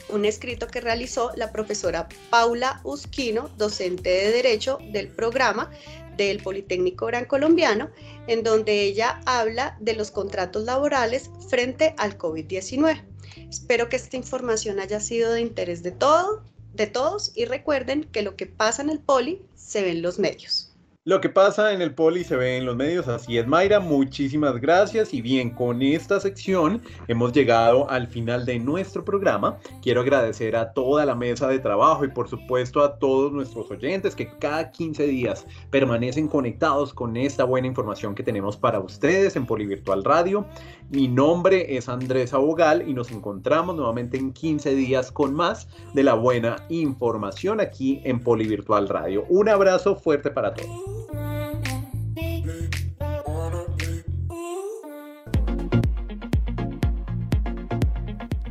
un escrito que realizó la profesora Paula Usquino, docente de Derecho del programa del Politécnico Gran Colombiano, en donde ella habla de los contratos laborales frente al COVID-19. Espero que esta información haya sido de interés de, todo, de todos y recuerden que lo que pasa en el Poli se ve en los medios. Lo que pasa en el poli se ve en los medios, así es Mayra, muchísimas gracias y bien, con esta sección hemos llegado al final de nuestro programa. Quiero agradecer a toda la mesa de trabajo y por supuesto a todos nuestros oyentes que cada 15 días permanecen conectados con esta buena información que tenemos para ustedes en Polivirtual Radio. Mi nombre es Andrés Abogal y nos encontramos nuevamente en 15 días con más de la buena información aquí en Polivirtual Radio. Un abrazo fuerte para todos.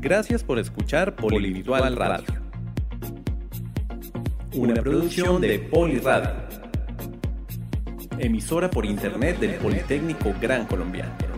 Gracias por escuchar Polivirtual Radio. Una producción de Poliradio. Emisora por internet del Politécnico Gran Colombiano.